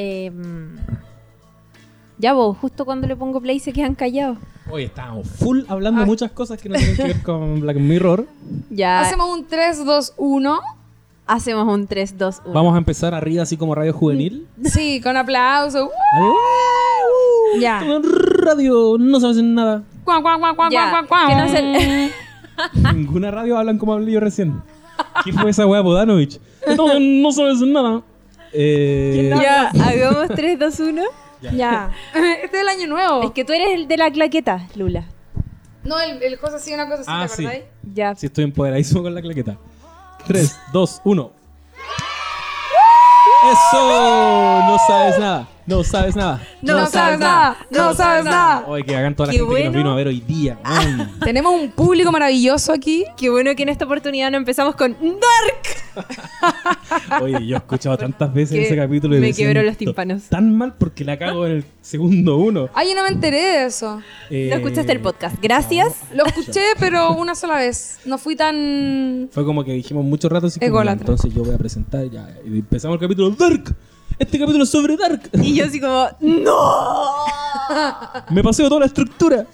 Em, ya vos, justo cuando le pongo play se quedan callados. Hoy estábamos full hablando de muchas cosas que no tienen que ver con Black Mirror. Ya Hacemos un 3, 2, 1. hacemos un 3, 2, 1. Vamos a empezar arriba así como radio juvenil. Sí, con aplauso. ¡Uh! Ya. Radio, no sabes nada. Cuan, cuan, cuan, Ya, que no se- Ninguna radio hablan como hablé yo recién. ¿Qué fue esa weá Bodanovich? No, no sabes nada. Eh, Ya, hagamos 3, 2, 1. Ya. Este es el año nuevo. Es que tú eres el de la claqueta, Lula. No, el, el cosa así, una cosa así, Ah, ¿te sí. acordáis? Ya. Sí, estoy empoderadísimo con la claqueta. 3, 2, 1. ¡Eso! No sabes nada. No sabes nada. No, sabes nada. No sabes nada. Oye, que hagan toda la Qué gente que nos bueno. vino a ver hoy día. man. Tenemos un público maravilloso aquí. Qué bueno que en esta oportunidad no empezamos con Dark. Oye, yo he escuchado tantas veces Que ese capítulo y me me quebró los tímpanos. Tan mal porque la cago en el segundo uno. Ay, yo no me enteré de eso. Eh, No escuchaste el podcast. Gracias. Lo escuché, pero una sola vez. No fui tan... Fue como que dijimos mucho rato así Ególatra. entonces yo voy a presentar ya. Y empezamos el capítulo Dark. Este capítulo es sobre Dark. Y yo así como, ¡No! Me paseo toda la estructura.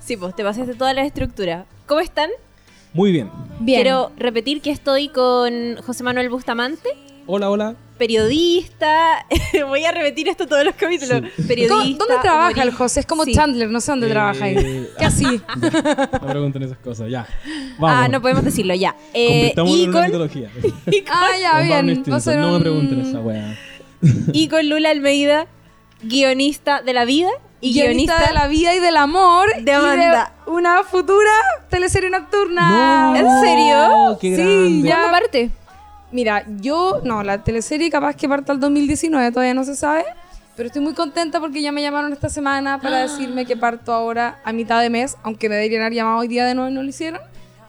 Sí, pues te pasaste toda la estructura. ¿Cómo están? Muy bien. Bien. Quiero repetir que estoy con José Manuel Bustamante, Hola, hola. periodista. Voy a repetir esto todos los capítulos. Periodista. ¿Cómo- ¿Dónde trabaja el. José? Es como Sí. Chandler, no sé dónde Eh, trabaja ahí. Casi. Ya, no pregunten esas cosas, ya. Vamos. Ah, no podemos decirlo ya. Eh, y, en una con, mitología. Ah, ya, Con Barney bien. Va a Stinson, ser No me un- pregunten esa weá. y con Lula Almeida, guionista de la vida y guionista, guionista, de la vida y del amor de Amanda. y de una futura teleserie nocturna. ¿En serio? Qué Sí, grande. ya. ¿Cuándo parte? Mira, yo, no, la teleserie capaz que parta el 2019, todavía no se sabe, pero estoy muy contenta porque ya me llamaron esta semana para decirme que parto ahora a mitad de mes, aunque me deberían haber llamado hoy día de nuevo y no lo hicieron,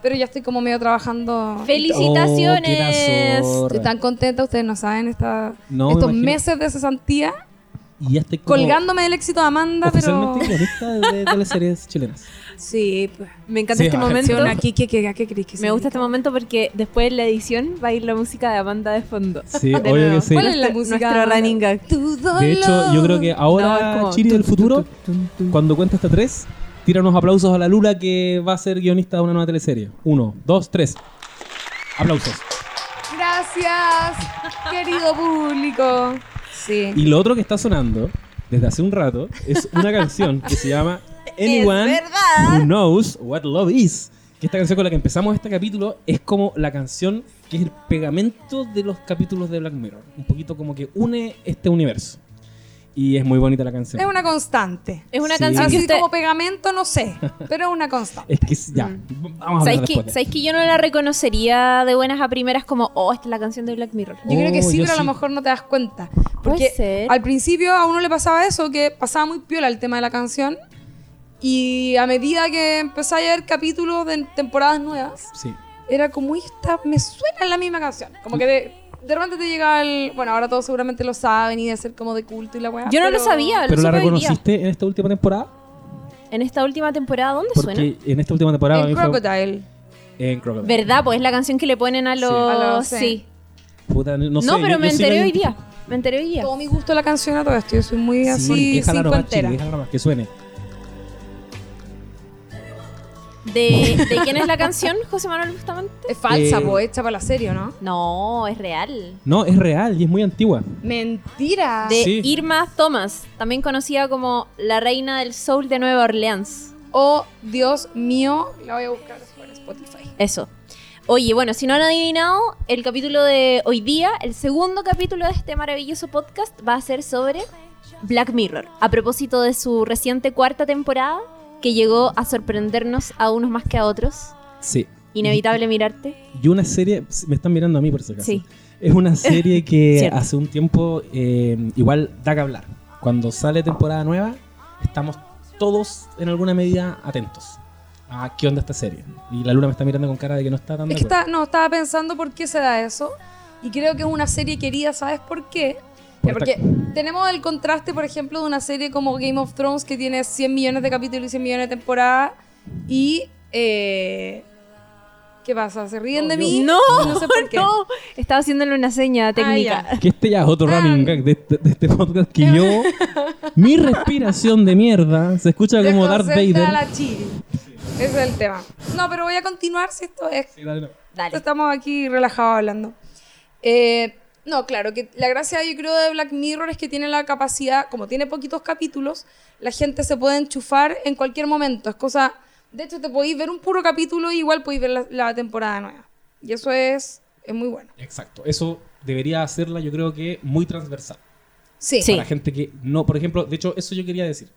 pero ya estoy como medio trabajando. Felicitaciones. Oh, Estoy tan contenta, ustedes no saben, esta, No, me estos imagino. meses de cesantía, Y ya estoy como colgándome del éxito de Amanda, pero... De teleseries chilenas. Sí, pues. Me encanta Sí, este momento. Aquí, ¿qué, qué, qué crees que Me gusta este momento porque después en la edición va a ir la música de Amanda de fondo. Sí, De obvio nuevo. que sí. ¿Cuál es la música? nuestro running gag. De hecho, yo creo que No, ahora como Chiri del futuro, cuando cuenta hasta tres, tira unos aplausos a la Lula que va a ser guionista de una nueva teleserie. Uno, dos, tres. Aplausos. Gracias, querido público. Sí. Y lo otro que está sonando desde hace un rato es una canción que se llama Anyone. Who Knows What Love Is. Que esta canción con la que empezamos este capítulo es como la canción que es el pegamento de los capítulos de Black Mirror. Un poquito como que une este universo. Y es muy bonita la canción. Es una constante. Es una Sí. canción que Así usted... como pegamento, no sé, pero es una constante. Es que ya, vamos a ¿Sabéis que, ¿Sabéis que yo no la reconocería de buenas a primeras como, oh, esta es la canción de Black Mirror? Yo creo que Oh, sí, pero a lo mejor no te das cuenta. Porque ser. al principio a uno le pasaba eso, que pasaba muy piola el tema de la canción. Y a medida que empezaba a ver capítulos de temporadas nuevas, Sí. era como, "Uy, esta me suena la misma canción. Como que de, de repente te llega el. Bueno, ahora todos seguramente lo saben y de ser como de culto y la weá. Yo no lo sabía, lo ¿Pero la supe hoy día. reconociste en esta última temporada? En esta última temporada, ¿dónde suena? En esta última temporada a En mí fue- Crocodile. en Crocodile. ¿Verdad? Pues es la canción que le ponen a los... A los- sí. sí. Puta, no, No, sé, pero yo- me yo sí enteré hoy día. Me enteré hoy día. Todo mi gusto la canción a todo esto. Yo soy muy Sí, así déjala nomás, cincuentera. Chile, déjala nomás, que suene. ¿De, ¿De quién es la canción, José Manuel Bustamante? Es falsa, Eh, hecha para la serie, ¿no? No, es real. No, es real y es muy antigua. Mentira. De Sí. Irma Thomas, también conocida como la reina del soul de Nueva Orleans. Oh, Dios mío. La voy a buscar por Spotify. Eso. Oye, bueno, si no han adivinado, el capítulo de hoy día, el segundo capítulo de este maravilloso podcast, va a ser sobre Black Mirror. A propósito de su reciente cuarta temporada, que llegó a sorprendernos a unos más que a otros. Sí. Inevitable mirarte. Y una serie, me están mirando a mí por si acaso. Sí. Es una serie que hace un tiempo eh, igual da que hablar. Cuando sale temporada nueva, estamos todos en alguna medida atentos a qué onda esta serie. Y la luna me está mirando con cara de que no está tan Es que está, no, estaba pensando por qué se da eso. Y creo que es una serie querida, ¿sabes por qué? Por Ya, porque tenemos el contraste, por ejemplo, de una serie como Game of Thrones que tiene 100 millones de capítulos y 100 millones de temporadas. Y eh, ¿Qué pasa? ¿Se ríen de mí? No, no sé por qué. no. Estaba haciéndole una seña técnica. ya. Que este ya es otro Ah. running gag de este, de este podcast que yo, mi respiración de mierda se escucha como Darth Vader. la chiri. Ese es el tema. No, pero voy a continuar si esto es Sí, dale, no. Dale. Estamos aquí relajados hablando. Eh, no, claro, que la gracia yo creo de Black Mirror es que tiene la capacidad, como tiene poquitos capítulos, la gente se puede enchufar en cualquier momento. Es cosa, de hecho te podéis ver un puro capítulo y igual podéis ver la, la temporada nueva. Y eso es, es muy bueno. Exacto. Eso debería hacerla, yo creo que muy transversal. Sí. Sí. Para gente que no, por ejemplo, de hecho, eso yo quería decir.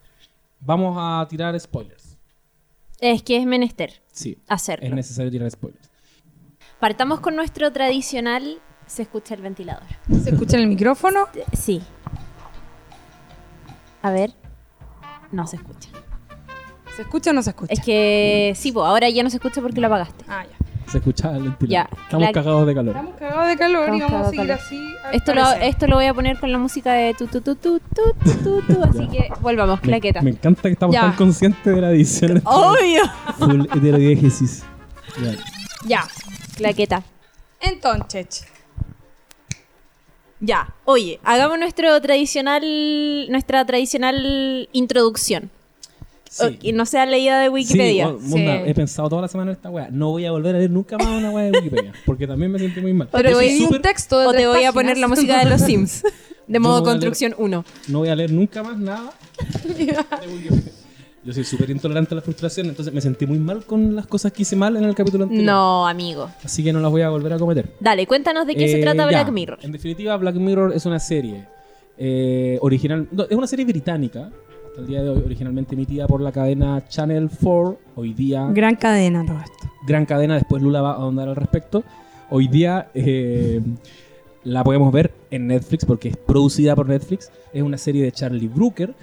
Vamos a tirar spoilers. Es que es menester Sí. hacerlo. Es necesario tirar spoilers. Partamos con nuestro tradicional se escucha el ventilador. ¿Se escucha el micrófono? Este, sí. A ver. No se escucha. ¿Se escucha o no se escucha? Es que sí, pues ahora ya no se escucha porque lo apagaste. Ah, ya. Se escucha el ventilador. Ya. Estamos cagados de calor. Estamos cagados de calor Estamos y vamos a seguir calor. así. Esto lo, esto lo voy a poner con la música de tu tu tu tu tu tu tu. así que volvamos, claqueta. Me, encanta que estamos tan conscientes de la edición. Obvio. Full heterodiégesis. Ya, claqueta. Entonces. Ya. Oye, hagamos nuestro tradicional, nuestra tradicional introducción. Sí. O- que no sea leída de Sí, Wikipedia. oh, Munda, Sí. he pensado toda la semana en esta weá. No voy a volver a leer nunca más una weá de Wikipedia. Porque también me sentí muy mal. pero te voy- escribí un texto de o te voy a páginas. poner la música de los Sims. De modo no a construcción 1. No voy a leer nunca más nada de Wikipedia. Yo soy súper intolerante a la frustración, entonces me sentí muy mal con las cosas que hice mal en el capítulo anterior. No, amigo. Así que no las voy a volver a cometer. Dale, cuéntanos de qué se Eh, trata ya. Black Mirror. En definitiva, Black Mirror es una serie eh, original. no, es una serie británica. Hasta el día de hoy, originalmente emitida por la cadena Channel 4. Hoy día, Gran cadena todo esto. gran cadena. Después Lula va a ahondar al respecto. Hoy día eh, la podemos ver en Netflix porque es producida por Netflix. Es una serie de Charlie Brooker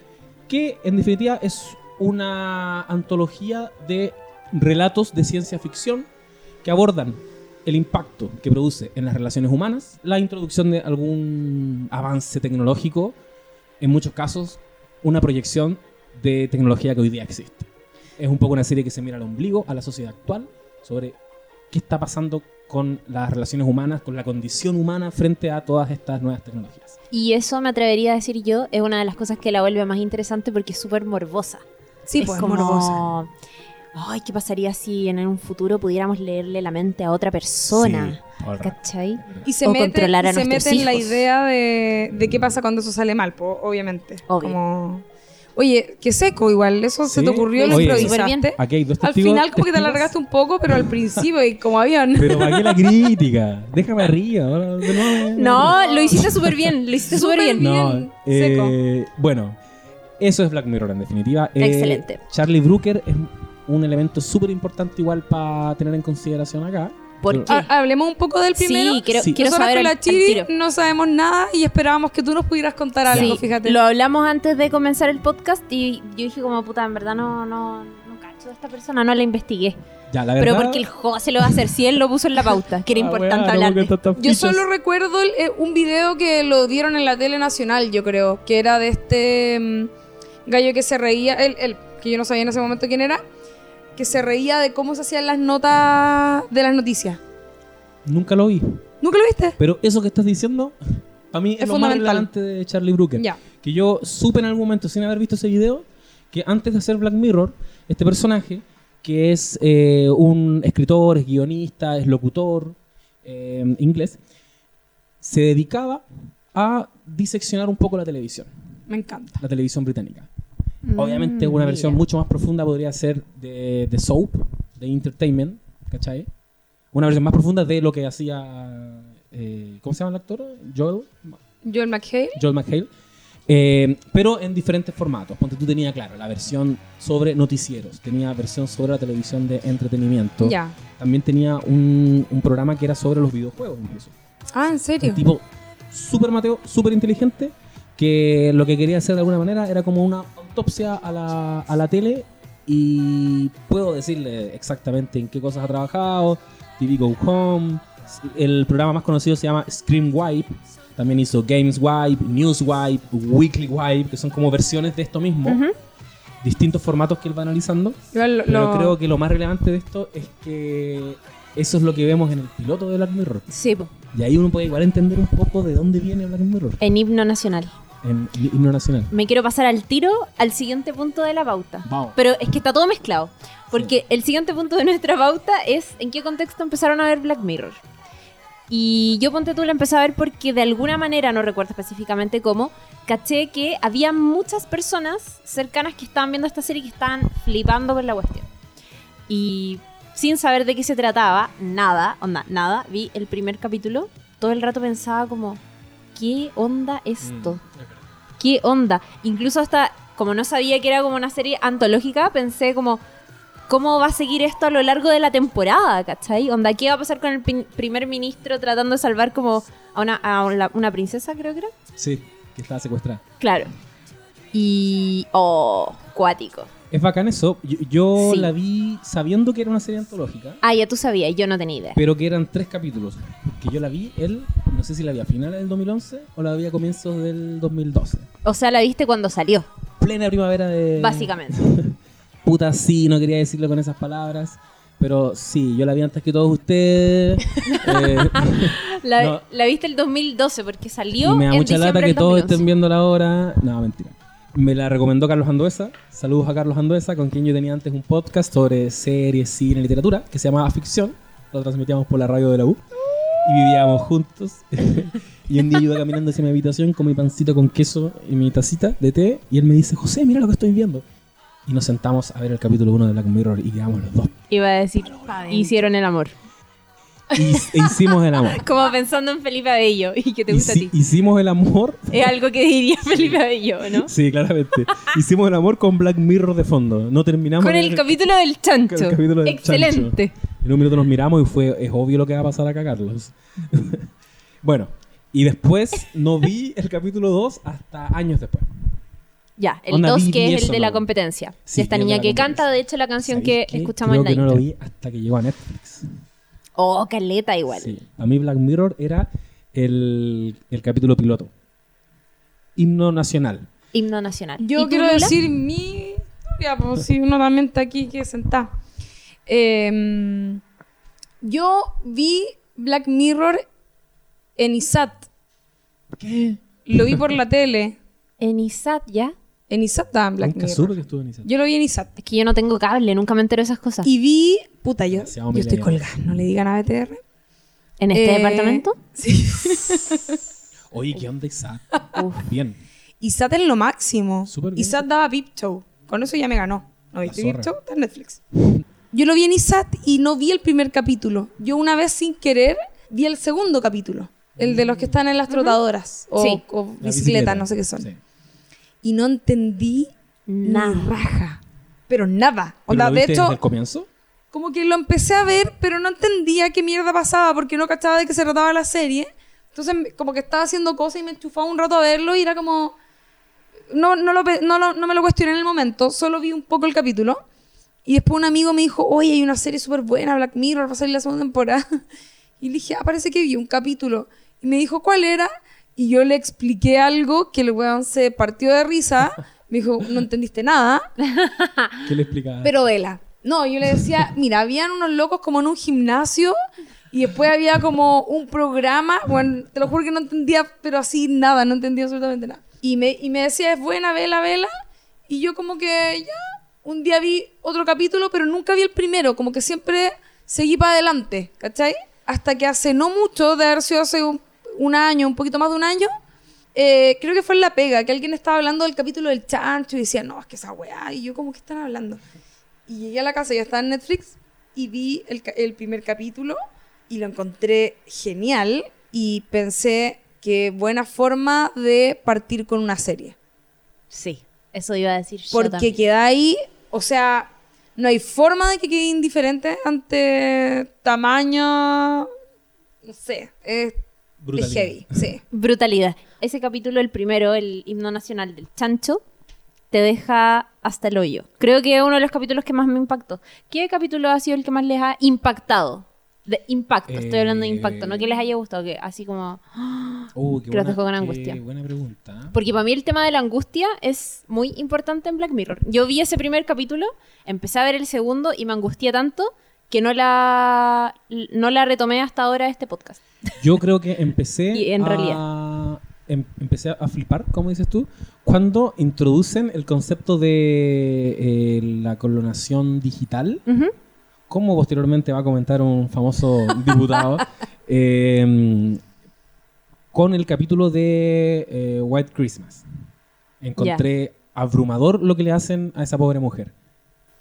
que, en definitiva, es una antología de relatos de ciencia ficción que abordan el impacto que produce en las relaciones humanas, la introducción de algún avance tecnológico, en muchos casos una proyección de tecnología que hoy día existe. Es un poco una serie que se mira al ombligo, a la sociedad actual, sobre qué está pasando con las relaciones humanas, con la condición humana frente a todas estas nuevas tecnologías. Y eso me atrevería a decir yo, es una de las cosas que la vuelve más interesante porque es súper morbosa. Sí, es pues como... morbosa. Ay, ¿qué pasaría si en un futuro pudiéramos leerle la mente a otra persona? Sí. ¿Cachai? Y se O mete, controlar a y se mete en la idea de, de qué pasa cuando eso sale mal, po, obviamente. Obvio. Como... Oye, qué seco igual, eso se Sí. te ocurrió, lo improvisaste. Aquí hay dos Al final como que te alargaste un poco, pero al principio y como avión. Pero ¿para qué la crítica? Déjame arriba. de nuevo. No, lo hiciste súper bien, lo hiciste súper bien. bien. No, eh, bueno, eso es Black Mirror en definitiva. Eh, Excelente. Charlie Brooker es un elemento súper importante igual para tener en consideración acá. ¿Por qué? Ha- Hablemos un poco del primero. Sí, quiero, Sí. quiero Nosotras saber con al- la al Chiri tiro. no sabemos nada y esperábamos que tú nos pudieras contar algo, Sí, fíjate. lo hablamos antes de comenzar el podcast y yo dije como, puta, en verdad no, no, no cacho de esta persona, no la investigué. Ya, la Pero verdad- porque el juego se lo va a hacer si él lo puso en la pauta, que era Ah, importante no, hablar Yo solo recuerdo el- eh, un video que lo dieron en la tele nacional, yo creo, que era de este mm, gallo que se reía, el, el- que yo no sabía en ese momento quién era, que se reía de cómo se hacían las notas de las noticias. Nunca lo vi. ¿Nunca lo viste? Pero eso que estás diciendo, para mí es, Es lo más relevante de Charlie Brooker. Ya. Que yo supe en algún momento, sin haber visto ese video, que antes de hacer Black Mirror, este personaje, que es eh, un escritor, es guionista, es locutor eh, inglés, se dedicaba a diseccionar un poco la televisión, Me encanta. la televisión británica. Mm, Obviamente una versión mira. mucho más profunda podría ser de, de Soap, de Entertainment, ¿cachai? Una versión más profunda de lo que hacía, eh, ¿cómo se llama el actor? Joel, Joel McHale. Joel McHale. Eh, pero en diferentes formatos. Ponte tú tenía, claro, la versión sobre noticieros, tenía versión sobre la televisión de entretenimiento. Ya. También tenía un, un programa que era sobre los videojuegos incluso. Ah, ¿en serio? Un tipo súper mateo, súper inteligente, que lo que quería hacer de alguna manera era como una autopsia a la, a la tele y puedo decirle exactamente en qué cosas ha trabajado, TV Go Home, el programa más conocido se llama Scream Wipe, también hizo Games Wipe, News Wipe, Weekly Wipe, que son como versiones de esto mismo, Ujú. distintos formatos que él va analizando. Igual lo- Pero lo- creo que lo más relevante de esto es que eso es lo que vemos en el piloto de Black Mirror. Sí, po. Y ahí uno puede igual entender un poco de dónde viene Black Mirror en himno nacional. En himno nacional. Me quiero pasar al tiro al siguiente punto de la pauta. Vamos. Pero es que está todo mezclado. Porque el siguiente punto de nuestra pauta es en qué contexto empezaron a ver Black Mirror. Y yo ponte tú la empecé a ver porque de alguna manera, no recuerdo específicamente cómo, caché que había muchas personas cercanas que estaban viendo esta serie y que estaban flipando con la cuestión. Y sin saber de qué se trataba, nada, onda, nada, vi el primer capítulo, todo el rato pensaba como, ¿qué onda esto? ¿Qué onda? Incluso hasta, como no sabía que era como una serie antológica, pensé como, ¿cómo va a seguir esto a lo largo de la temporada? ¿Cachai? Onda, ¿qué va a pasar con el primer ministro tratando de salvar como a una, a una, una princesa, creo que era? Sí, que estaba secuestrada. Claro. Y... Oh, cuático. Es bacán eso. Yo, yo Sí. la vi sabiendo que era una serie antológica, Ah, ya tú sabías, yo no tenía idea. pero que eran tres capítulos. Que yo la vi, él, no sé si la vi a finales del 2011 o la vi a comienzos del 2012. O sea, la viste cuando salió, Plena primavera de... básicamente. Puta, sí, no quería decirlo con esas palabras. Pero sí, yo la vi antes que todos ustedes. Eh, La, No. la viste el 2012 porque salió y me da en mucha lata que todos 2011. estén viéndola ahora. No, mentira. Me la recomendó Carlos Anduesa. Saludos a Carlos Anduesa, con quien yo tenía antes un podcast sobre series, cine, literatura, que se llamaba Ficción. Lo transmitíamos por la radio de la U. Y vivíamos juntos. y un día yo iba caminando hacia mi habitación con mi pancito con queso y mi tacita de té. Y él me dice, José, mira lo que estoy viendo. Y nos sentamos a ver el capítulo 1 de Black Mirror y quedamos los dos. Iba a decir, hicieron el amor. Y e hicimos el amor. Como pensando en Felipe Abello y que te gusta a ti. hicimos el amor. Es algo que diría Felipe Abello, ¿no? Sí, claramente. Hicimos el amor con Black Mirror de fondo. No terminamos. Con el ver- capítulo del chancho. Con el capítulo del Excelente. En un minuto nos miramos y fue, es obvio lo que va a pasar acá, Carlos. bueno, y después no vi el capítulo 2 hasta años después. Ya, el Onda, 2 vi- que es el de la competencia. Sí, de esta niña que canta, de hecho, la canción que escuchamos Creo en la que no lo vi hasta que llegó a Netflix. Oh, caleta igual. Sí. A mí Black Mirror era el, el capítulo piloto. Himno nacional. Himno nacional. ¿Y Yo quiero decir mi historia, pues si uno también está aquí que sentado. Eh, yo vi Black Mirror en ISAT. ¿Qué? Lo vi por la tele. En ISAT, ¿ya? En ISAT daban Black Nunca Mirror. supe que estuvo en esa. Yo lo vi en ISAT. Es que yo no tengo cable, nunca me entero de esas cosas. Y vi. Puta, yo, Demasiado yo estoy millennial. colgada. No le digan a BTR. ¿En este Eh, departamento? Sí. Oye, ¿qué onda? Uf. Bien. ISAT es lo máximo. Súper bien. ISAT daba Show. Con eso ya me ganó. ¿No viste zorra. Show? Está en Netflix. Yo lo vi en ISAT y no vi el primer capítulo. Yo una vez sin querer vi el segundo capítulo. El de los que están en las trotadoras. O, Sí. o La bicicleta, no sé qué son. Sí. Y no entendí Nada. ni raja. Pero nada. ¿Pero Onda, lo de viste hecho, desde el comienzo? como que lo empecé a ver, pero no entendía qué mierda pasaba porque no cachaba de qué se trataba la serie. Entonces, como que estaba haciendo cosas y me enchufaba un rato a verlo y era como. No, no, lo, no, lo- no me lo cuestioné en el momento, solo vi un poco el capítulo. Y después un amigo me dijo, oye, hay una serie súper buena, Black Mirror, va a salir la segunda temporada. Y le dije, ah, parece que vi un capítulo. Y me dijo, ¿cuál era? Y yo le expliqué algo que el weón se partió de risa. Me dijo, no entendiste nada. ¿Qué le explicaba? Pero vela. No, yo le decía, mira, habían unos locos como en un gimnasio y después había como un programa, bueno, te lo juro que no entendía, pero así nada, no entendía absolutamente nada. Y me, y me decía, es buena, vela, vela. Y yo como que ya, un día vi otro capítulo, pero nunca vi el primero, como que siempre seguí para adelante, ¿cachai? Hasta que hace no mucho, de haber sido hace un, un año, un poquito más de un año, eh, creo que fue en La Pega, que alguien estaba hablando del capítulo del chancho y decía, no, es que esa weá, y yo como que están hablando. Y llegué a la casa, ya estaba en Netflix, y vi el, primer capítulo y lo encontré genial y pensé que buena forma de partir con una serie. Sí, eso iba a decir Porque queda ahí, o sea, no hay forma de que quede indiferente ante tamaño, no sé, es, es Brutalidad. heavy, sí. Brutalidad. Ese capítulo, el primero, el himno nacional del chancho, te deja hasta el hoyo. Creo que es uno de los capítulos que más me impactó. ¿Qué capítulo ha sido el que más les ha impactado? De impacto, estoy hablando de impacto, no que les haya gustado, que así como... Uh, qué que los buena, dejó con qué angustia. buena pregunta. Porque para mí el tema de la angustia es muy importante en Black Mirror. Yo vi ese primer capítulo, empecé a ver el segundo y me angustié tanto que no la, no la retomé hasta ahora este podcast. Yo creo que empecé Y en a, realidad. em- empecé a flipar, como dices tú, cuando introducen el concepto de eh, la clonación digital, Ujú. como posteriormente va a comentar un famoso diputado, eh, con el capítulo de eh, White Christmas. Encontré abrumador lo que le hacen a esa pobre mujer.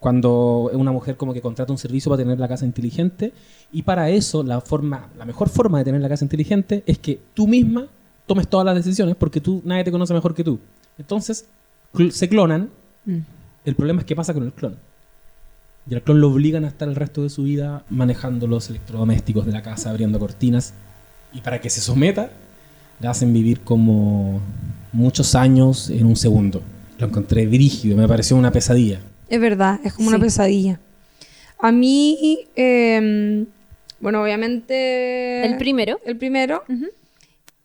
Cuando una mujer como que contrata un servicio para tener la casa inteligente y para eso la forma, la mejor forma de tener la casa inteligente es que tú misma tomes todas las decisiones porque tú nadie te conoce mejor que tú. Entonces cl- se clonan. Mm. El problema es qué pasa con el clon. Y al clon lo obligan a estar el resto de su vida manejando los electrodomésticos de la casa, abriendo cortinas. Y para que se someta, le hacen vivir como muchos años en un segundo. Lo encontré brígido, me pareció una pesadilla. Es verdad, es como una pesadilla. A mí, eh, bueno, obviamente... El primero. El primero.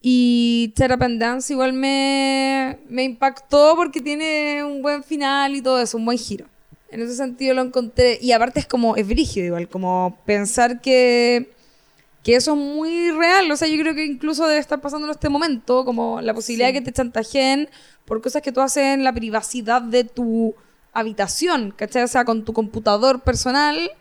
Y Shut and Dance igual me, me impactó porque tiene un buen final y todo eso, un buen giro. En ese sentido lo encontré. Y aparte es como, es brígido igual, como pensar que, que eso es muy real. O sea, yo creo que incluso debe estar pasando en este momento, como la posibilidad Sí. de que te chantajeen por cosas que tú haces en la privacidad de tu habitación, ¿cachai? O sea, con tu computador personal.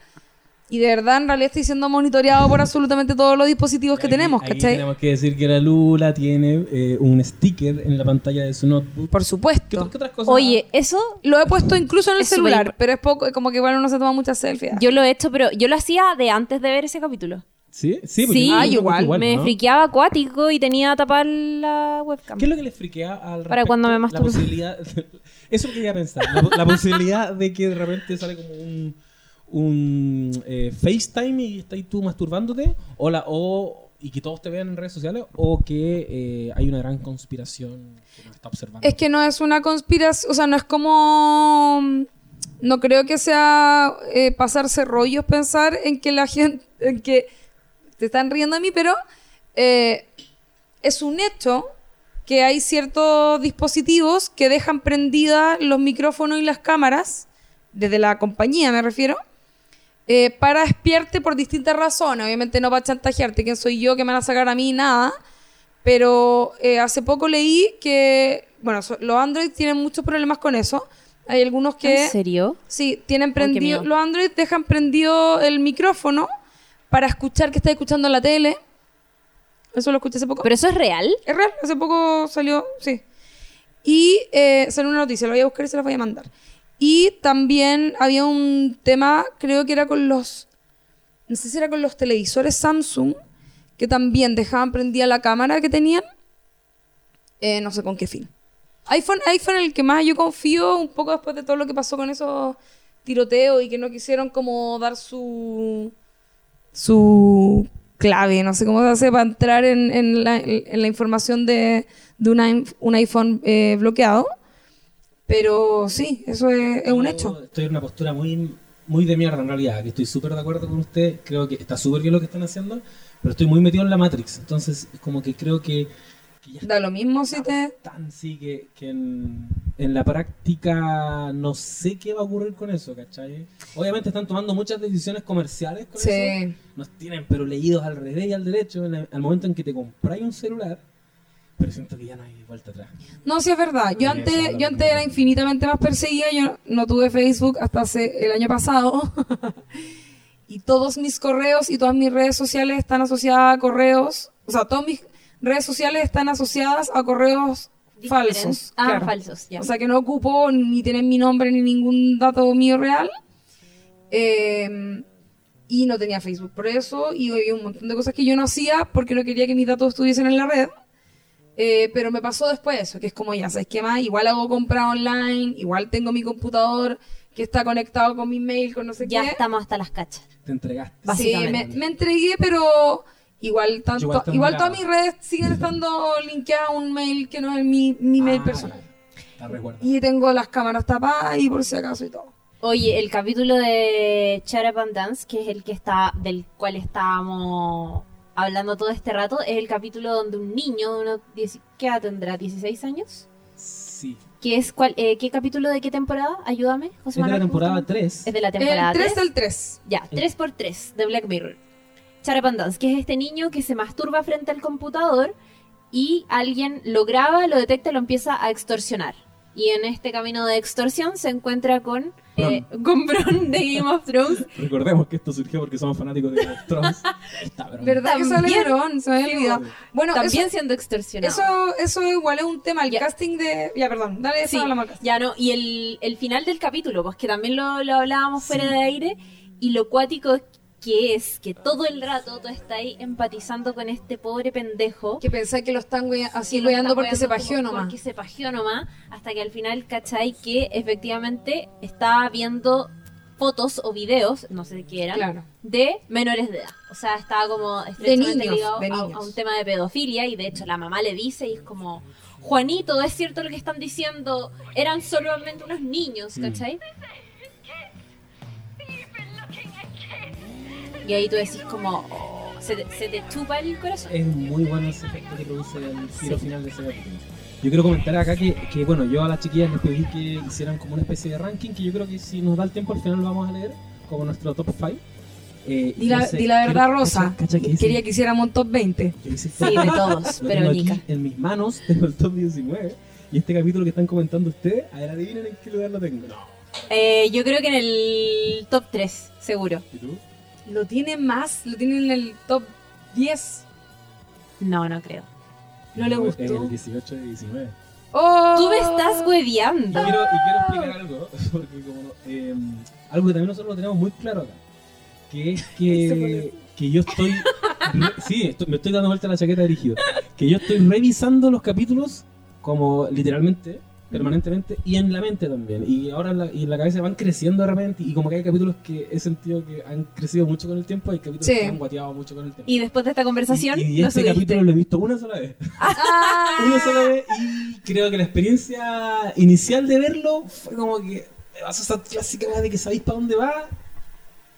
Y de verdad, en realidad estoy siendo monitoreado por absolutamente todos los dispositivos que Aquí- tenemos, aquí ¿cachai? tenemos que decir que la Lula tiene eh, un sticker en la pantalla de su notebook. Por ¿Qué, supuesto. otra- qué otras cosas? Oye, eso Lo he puesto incluso en el celular, pero es poco, como que igual uno se toma muchas selfies. yo lo he hecho, pero yo lo hacía de antes de ver ese capítulo. ¿Sí? Sí, porque Sí. Ah, igual, me ¿no? friqueaba acuático y tenía tapar la webcam. ¿Qué es lo que les friquea al Para cuando me La masturbo. posibilidad... Eso quería pensar. La, la posibilidad de que de repente sale como un, un eh, FaceTime y estás tú masturbándote o, la, o y que todos te vean en redes sociales o que eh, hay una gran conspiración que nos está observando. Es que no es una conspiración, o sea, no es como... No creo que sea eh, pasarse rollos pensar en que la gente, en que te están riendo de mí, pero eh, es un hecho que hay ciertos dispositivos que dejan prendidas los micrófonos y las cámaras, desde la compañía me refiero, eh, para espiarte por distintas razones. Obviamente no para chantajearte, quién soy yo que me van a sacar a mí, nada. Pero eh, hace poco leí que, bueno, so- los Android tienen muchos problemas con eso. Hay algunos que... ¿En serio? Sí, tienen prendido. Los Android dejan prendido el micrófono para escuchar que estás escuchando en la tele. Eso lo escuché hace poco. ¿Pero eso es real? es real, hace poco salió, sí. Y eh, salió una noticia, la voy a buscar y se la voy a mandar. Y también había un tema, creo que era con los. No sé si era con los televisores Samsung, que también dejaban prendida la cámara que tenían. Eh, no sé con qué fin. iPhone, iPhone el que más yo confío, un poco después de todo lo que pasó con esos tiroteos y que no quisieron como dar su su clave, no sé cómo se hace para entrar en, en la, en la información de, de una un iPhone eh, bloqueado. Pero sí, eso es, es un hecho. Estoy en una postura muy, muy de mierda en realidad, que estoy súper de acuerdo con usted, creo que está súper bien lo que están haciendo, pero estoy muy metido en la Matrix, entonces es como que creo que, que ya Da lo mismo si te... tan sí que, que en, en la práctica no sé qué va a ocurrir con eso, ¿cachai? Obviamente están tomando muchas decisiones comerciales con eso, Sí. nos tienen pero leídos al revés y al derecho en el- al momento en que te compráis un celular, pero siento que ya no hay vuelta atrás. No, sí es verdad. Yo antes, eso yo antes era infinitamente más perseguida. Yo no tuve Facebook hasta hace el año pasado. y todos mis correos y todas mis redes sociales están asociadas a correos. O sea, todas mis redes sociales están asociadas a correos falsos. Ah, claro. falsos, ya. O sea, que no ocupo ni tienen mi nombre ni ningún dato mío real. Eh, y no tenía Facebook por eso. Y había un montón de cosas que yo no hacía porque no quería que mis datos estuviesen en la red. Eh, pero me pasó después eso, que es como ya, ¿sabes qué más? Igual hago compra online, igual tengo mi computador que está conectado con mi mail, con no sé ya qué. estamos hasta las cachas. Te entregaste. Sí, me, me entregué, pero igual tanto, Igual igual todas mis redes siguen estando linkeadas a un mail que no es mi, mi mail Ah, personal. La recuerdo. Y tengo las cámaras tapadas y por si acaso y todo. Oye, el capítulo de and Dance, que es el que está, del cual estábamos hablando todo este rato, es el capítulo donde un niño de unos 10 ¿qué edad tendrá? ¿16 años? Sí. ¿Qué es cuál, eh, qué capítulo de qué temporada? Ayúdame, José Es de la Manuel, temporada justamente. 3. Es de la temporada El 3 3. del 3. Ya, 3x3 de Black Mirror. Charapandans, que es este niño que se masturba frente al computador y alguien lo graba, lo detecta y lo empieza a extorsionar. Y en este camino de extorsión se encuentra con, eh, con Bron de Game of Thrones. Recordemos que esto surgió porque somos fanáticos de Game of Thrones. Está, ¿Verdad que sale. Bron? Se me había olvidado. Bueno, también eso, siendo extorsionado. eso, eso igual es un tema. El Ya. casting de. Ya, perdón. Dale, eso Sí, hablamos al casting. ya no, y el, el final del capítulo, pues que también lo, lo hablábamos fuera Sí. de aire, y lo cuático que es que todo el rato tú estás ahí empatizando con este pobre pendejo. Que pensáis que lo están así está porque se pajeó nomás. Porque se pajeó nomás, hasta que al final cachai que efectivamente estaba viendo fotos o videos, no sé qué eran, Claro. de menores de edad. O sea, estaba como estrechamente niños, ligado de a- niños. A, un tema de pedofilia y de hecho la mamá le dice y es como, Juanito, es cierto lo que están diciendo, eran solamente unos niños, Mm. Y ahí tú decís como, oh, se, te, se te chupa el corazón. Es muy bueno ese efecto que produce el giro final de ese capítulo. Yo quiero comentar acá que, que, bueno, yo a las chiquillas les pedí que hicieran como una especie de ranking que yo creo que si nos da el tiempo al final lo vamos a leer como nuestro top 5. Eh, Di la, di la verdad, quiero- Rosa. cacha- cacha Quería que hiciéramos un top 20. que ese Sí, top- de todos, lo pero aquí Nica. en mis manos tengo el top 19 y este capítulo que están comentando ustedes, a ver, adivinen en qué lugar lo tengo. No. Eh, yo creo que en el top 3, seguro. ¿Y tú? Lo tiene más, lo tiene en el top 10. No, no creo. No le En gustó. el 18 y 19. ¡Oh! Tú me estás hueveando. Y quiero, y quiero explicar algo, porque como no- eh, algo que también nosotros lo tenemos muy claro acá, que es que, que yo estoy, sí, estoy- me estoy dando vuelta a la chaqueta dirigido, que yo estoy revisando los capítulos como literalmente, permanentemente, y en la mente también, y ahora en la, y en la cabeza van creciendo de repente, y como que hay capítulos que he sentido que han crecido mucho con el tiempo, hay capítulos Sí. que han guateado mucho con el tiempo. Y después de esta conversación, Y, y este subiste. capítulo lo he visto una sola vez. Una sola vez y creo que la experiencia inicial de verlo fue como que me pasó esa clásica de que sabéis para dónde va.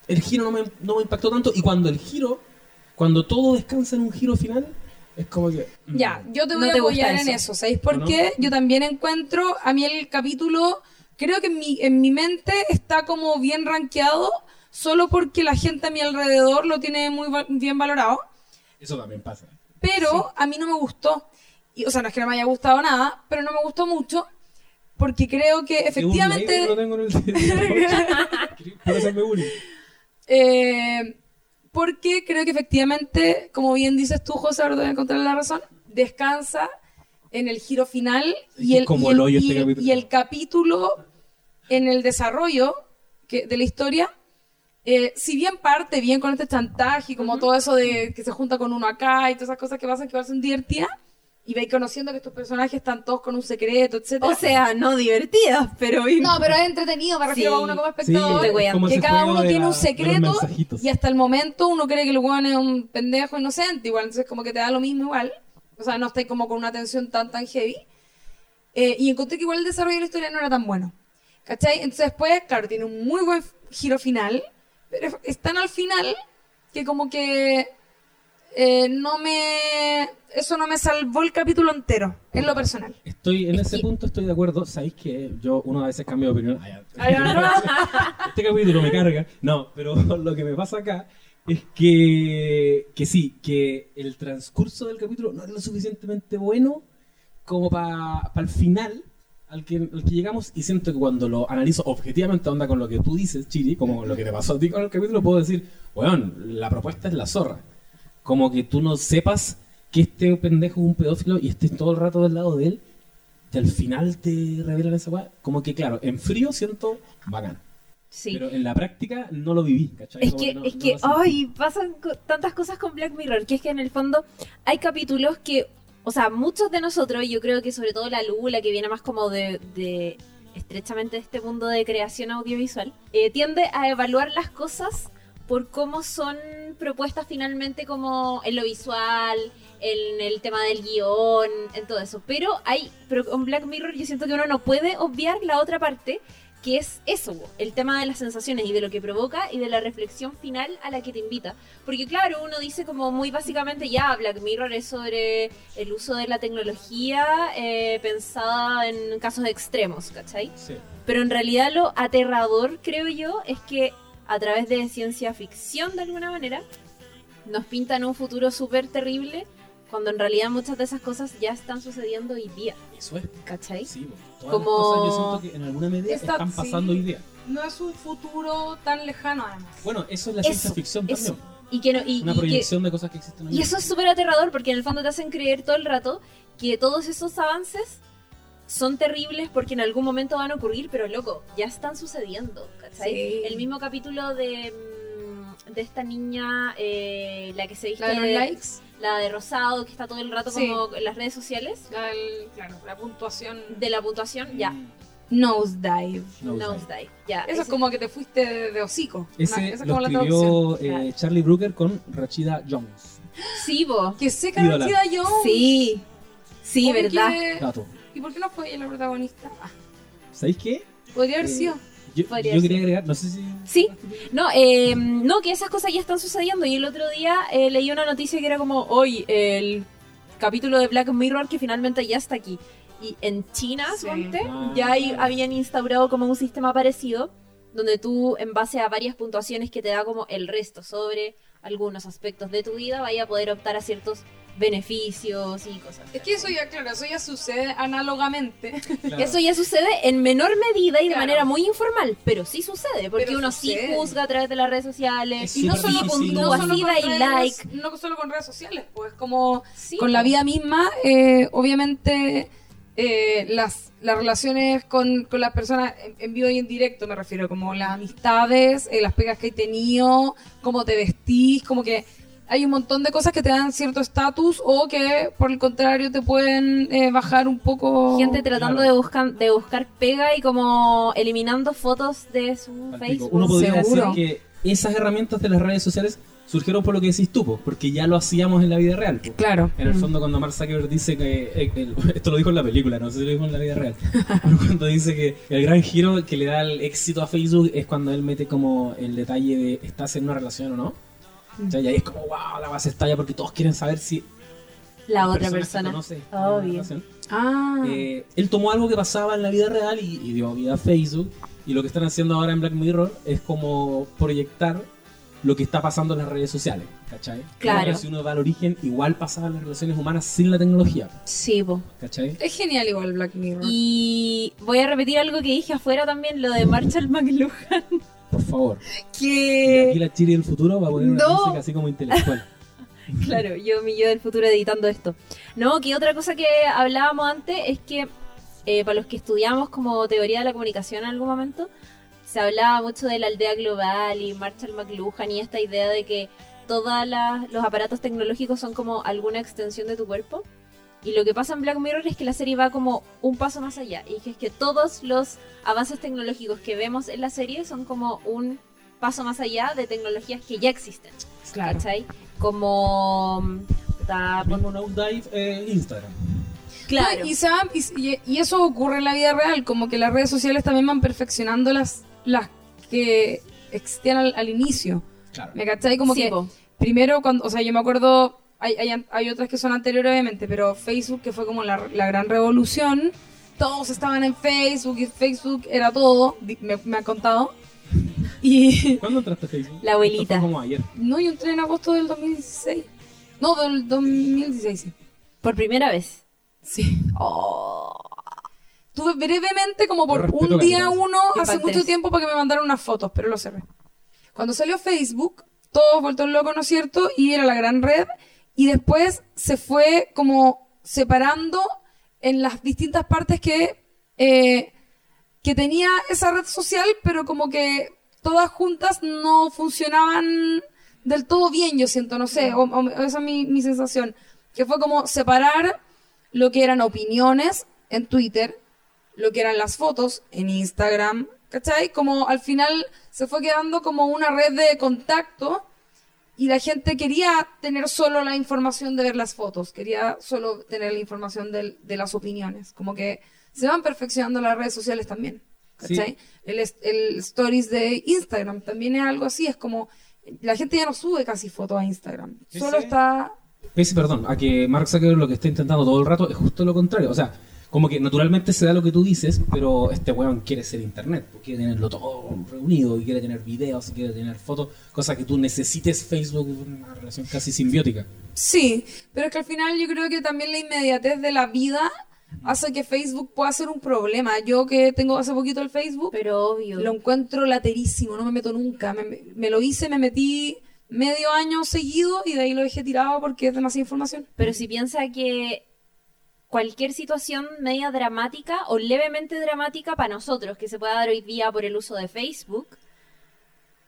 El giro no me, no me impactó tanto y cuando el giro, cuando todo descansa en un giro final, es como que... mm, Ya, yo te No voy te a apoyar en eso. ¿Sabéis por ¿No? qué? Yo también encuentro, a mí el capítulo, creo que en mi, en mi mente está como bien rankeado, solo porque la gente a mi alrededor lo tiene muy va- bien valorado. Eso también pasa. Pero a mí no me gustó. Y, o sea, no es que no me haya gustado nada, pero no me gustó mucho. Porque creo que Según la idea que efectivamente. lo tengo en el Por. Eh, porque creo que efectivamente, como bien dices tú, José, ahora te voy a encontrar la razón, descansa en el giro final y el, como y el- el hoyo este y- capítulo. y el capítulo en el desarrollo que, de la historia. eh, si bien parte bien con este chantaje y como todo eso de que se junta con uno acá y todas esas cosas que pasan que son divertidas, y vais conociendo que estos personajes están todos con un secreto, etcétera O sea, no divertidas, pero... no, pero es entretenido, me refiero Sí. a uno como espectador. Te es como que cada uno tiene la- un secreto y hasta el momento uno cree que el weón es un pendejo inocente, igual, entonces como que te da lo mismo igual. O sea, no estáis como con una tensión tan tan heavy. Eh, y encontré que igual el desarrollo de la historia no era tan bueno. ¿Cachai? Entonces después, claro, tiene un muy buen giro final, pero es tan al final que como que eh, no me... Eso no me salvó el capítulo entero, en lo personal. Estoy en Es ese punto, estoy de acuerdo. Sabéis que yo una vez cambio de opinión. Ay. Ay, no, no. este capítulo me carga. No, pero lo que me pasa acá es que, que sí, que el transcurso del capítulo no es lo suficientemente bueno como para el final al que, al que llegamos y siento que cuando lo analizo objetivamente onda con lo que tú dices, Chiri, como lo que te pasó a ti con el capítulo, puedo decir, weón, la propuesta es la zorra. Como que tú no sepas que este pendejo es un pedófilo y estés todo el rato del lado de él y al final te revelan esa weá. Como que claro, en frío siento bacán. Sí. Pero en la práctica no lo viví, ¿cachai? Es Como que, no- es no que, ay, pasan co- tantas cosas con Black Mirror, que es que en el fondo hay capítulos que, o sea, muchos de nosotros, y yo creo que sobre todo la Lula, que viene más como de, de estrechamente de este mundo de creación audiovisual, eh, tiende a evaluar las cosas por cómo son propuestas finalmente como en lo visual, en el tema del guion, en todo eso. Pero hay, pero con Black Mirror yo siento que uno no puede obviar la otra parte, que es eso, el tema de las sensaciones y de lo que provoca y de la reflexión final a la que te invita. Porque claro, uno dice como muy básicamente ya, Black Mirror es sobre el uso de la tecnología eh, pensada en casos extremos, ¿cachai? Sí. Pero en realidad lo aterrador, creo yo, es que a través de ciencia ficción, de alguna manera, nos pintan un futuro súper terrible, cuando en realidad muchas de esas cosas ya están sucediendo hoy día, Eso es. ¿cachai? Sí, po. todas Como- las cosas yo siento que en alguna medida Está- están pasando sí. hoy día. No es un futuro tan lejano, además. Bueno, eso es la Eso, ciencia ficción Eso. también. Y que no, y, Una y que- proyección de cosas que existen hoy y día. eso es súper aterrador porque en el fondo te hacen creer todo el rato que todos esos avances son terribles porque en algún momento van a ocurrir, pero loco, ya están sucediendo, ¿cachai? Sí. El mismo capítulo de, mm, de esta niña, eh, la que se viste La de los de- likes, la de rosado, que está todo el rato Sí. como en las redes sociales, la, del- claro, la puntuación de la puntuación, ya, Mm, nosedive. no, nosedive, ya. Eso es como que te fuiste de, de hocico. Ese Una- esa es lo como la escribió traducción. eh, Claro. Charlie Brooker con Rachida Jones. Sí, vos. Que seca Ídola. Rachida Jones. Sí, sí, verdad. que-. ¿Y por qué no fue ella la protagonista? Ah, ¿Sabéis qué? podría haber Eh, sido. Yo, ser. quería agregar, no sé si... Sí, no, eh, no, que esas cosas ya están sucediendo. Y el otro día eh, leí una noticia que era como, hoy el capítulo de Black Mirror que finalmente ya está aquí. Y en China, Sí. suponte, Ah. ya hay- habían instaurado como un sistema parecido, donde tú, en base a varias puntuaciones que te da como el resto sobre algunos aspectos de tu vida, vaya a poder optar a ciertos beneficios y cosas. Es que eso ya, claro, eso ya sucede análogamente. Claro. Eso ya sucede en menor medida y de Claro. manera muy informal, pero sí sucede, porque Pero uno sucede. sí juzga a través de las redes sociales, Es Y no solo, con, no, solo con da y redes, like. no solo con redes sociales, pues como Sí, con la vida misma, eh, obviamente eh, las, las relaciones con, con las personas en, en vivo y en directo, me refiero, como las amistades, eh, las pegas que hay tenido, cómo te vestís, como que hay un montón de cosas que te dan cierto estatus o que por el contrario te pueden eh, bajar un poco... gente tratando Claro. de buscar de buscar pega y como eliminando fotos de su Al. Facebook. Uno podría Seguro. decir que esas herramientas de las redes sociales surgieron por lo que decís tú, po, porque ya lo hacíamos en la vida real. po. Claro. En el Mm. fondo, cuando Mark Zuckerberg dice que. eh, el- esto lo dijo en la película, no sé si lo dijo en la vida real. pero cuando dice que el gran giro que le da el éxito a Facebook es cuando él mete como el detalle de estás en una relación o no. O sea, y ahí es como, wow, la base estalla porque todos quieren saber si la otra persona. una Obvio. Ah. Eh, él tomó algo que pasaba en la vida real y, y dio vida a Facebook. Y lo que están haciendo ahora en Black Mirror es como proyectar lo que está pasando en las redes sociales. ¿Cachai? Claro. Pero si uno va al origen, igual pasaban las relaciones humanas sin la tecnología. Sí, po. ¿Cachai? Es genial igual Black Mirror. Y voy a repetir algo que dije afuera también, lo de Marshall McLuhan. Por favor. Y aquí la Chiri del futuro va a poner una No. música así como intelectual. Claro, yo mi yo del futuro editando esto. No, que otra cosa que hablábamos antes es que eh, para los que estudiamos como teoría de la comunicación en algún momento, se hablaba mucho de la aldea global y Marshall McLuhan y esta idea de que todos los aparatos tecnológicos son como alguna extensión de tu cuerpo. Y lo que pasa en Black Mirror es que la serie va como un paso más allá. Y que es que todos los avances tecnológicos que vemos en la serie son como un paso más allá de tecnologías que ya existen. claro. ¿Cachai? Como. Mismo Dive eh, Instagram. Claro. Y, van- y- y- y eso ocurre en la vida real, como que las redes sociales también van perfeccionando las, las que existían al, al inicio. Claro. ¿Me cachai? Como Sí, que po. primero, cuando, o sea, yo me acuerdo, hay, hay, hay otras que son anteriores obviamente, pero Facebook, que fue como la, la gran revolución, todos estaban en Facebook y Facebook era todo, me, me han contado. Y ¿Cuándo entraste a Facebook? La abuelita. Fue como ayer. no, yo entré en agosto del 2016. No, del 2016, sí. Por primera vez. Sí. Tuve brevemente, como por un día uno, hace mucho tiempo para que me mandaran unas fotos, pero lo cerré. Cuando salió Facebook, todos vueltos locos, ¿no es cierto? Y era la gran red. Y después se fue como separando en las distintas partes que, eh, que tenía esa red social, pero como que todas juntas no funcionaban del todo bien, yo siento, no sé, o, o- esa es mi, mi sensación. Que fue como separar lo que eran opiniones en Twitter, lo que eran las fotos en Instagram, ¿cachai? Como al final se fue quedando como una red de contacto y la gente quería tener solo la información de ver las fotos, quería solo tener la información del- de las opiniones, como que se van perfeccionando las redes sociales también. ¿cachai? El, es- el stories de Instagram también es algo así, es como la gente ya no sube casi fotos a Instagram, Sí, solo sí. está... Pese, perdón, a que Mark Zuckerberg lo que está intentando todo el rato es justo lo contrario. O sea, como que naturalmente se da lo que tú dices, pero este weón quiere ser internet, pues, quiere tenerlo todo reunido, y quiere tener videos, y quiere tener fotos, cosa que tú necesites Facebook, una relación casi simbiótica. Sí, pero es que al final yo creo que también la inmediatez de la vida hace que Facebook pueda ser un problema. Yo que tengo hace poquito el Facebook, Pero obvio. lo encuentro laterísimo, no me meto nunca. Me, me- me lo hice, me metí medio año seguido y de ahí lo dejé tirado porque es demasiada información. Pero si piensa que cualquier situación media dramática o levemente dramática para nosotros que se pueda dar hoy día por el uso de Facebook,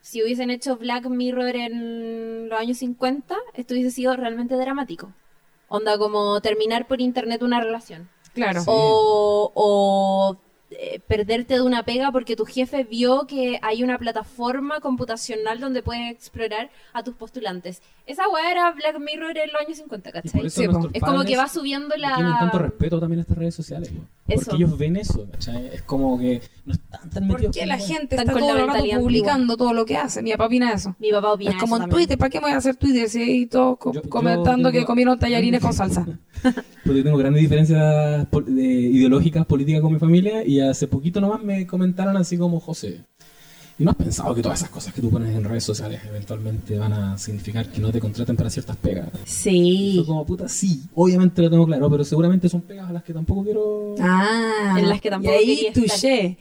si hubiesen hecho Black Mirror en los años 50, esto hubiese sido realmente dramático. Onda como terminar por internet una relación. Claro. O, o, eh, perderte de una pega porque tu jefe vio que hay una plataforma computacional donde puedes explorar a tus postulantes. Esa weá era Black Mirror en los años 50, Y por ¿cachai? Sí, Es como que va subiendo le Tienen tanto la... respeto también a estas redes sociales, po. Eso. porque ellos ven eso, ¿cachai? Es como que no están tan ¿Por metidos qué con la gente está todo el rato publicando todo lo que hace? Mi papá opina eso. Mi papá opina es como eso en también. Twitter, ¿para qué me voy a hacer Twitter si hay todos co- comentando tengo- que comieron tallarines con salsa? Porque tengo grandes diferencias pol- de- ideológicas, políticas con mi familia y hace poquito nomás me comentaron así como José. ¿Y no has pensado que todas esas cosas que tú pones en redes sociales eventualmente van a significar que no te contraten para ciertas pegas? Sí. Yo como puta, sí, obviamente lo tengo claro, pero seguramente son pegas a las que tampoco quiero... Ah, En las que tampoco y ahí touché.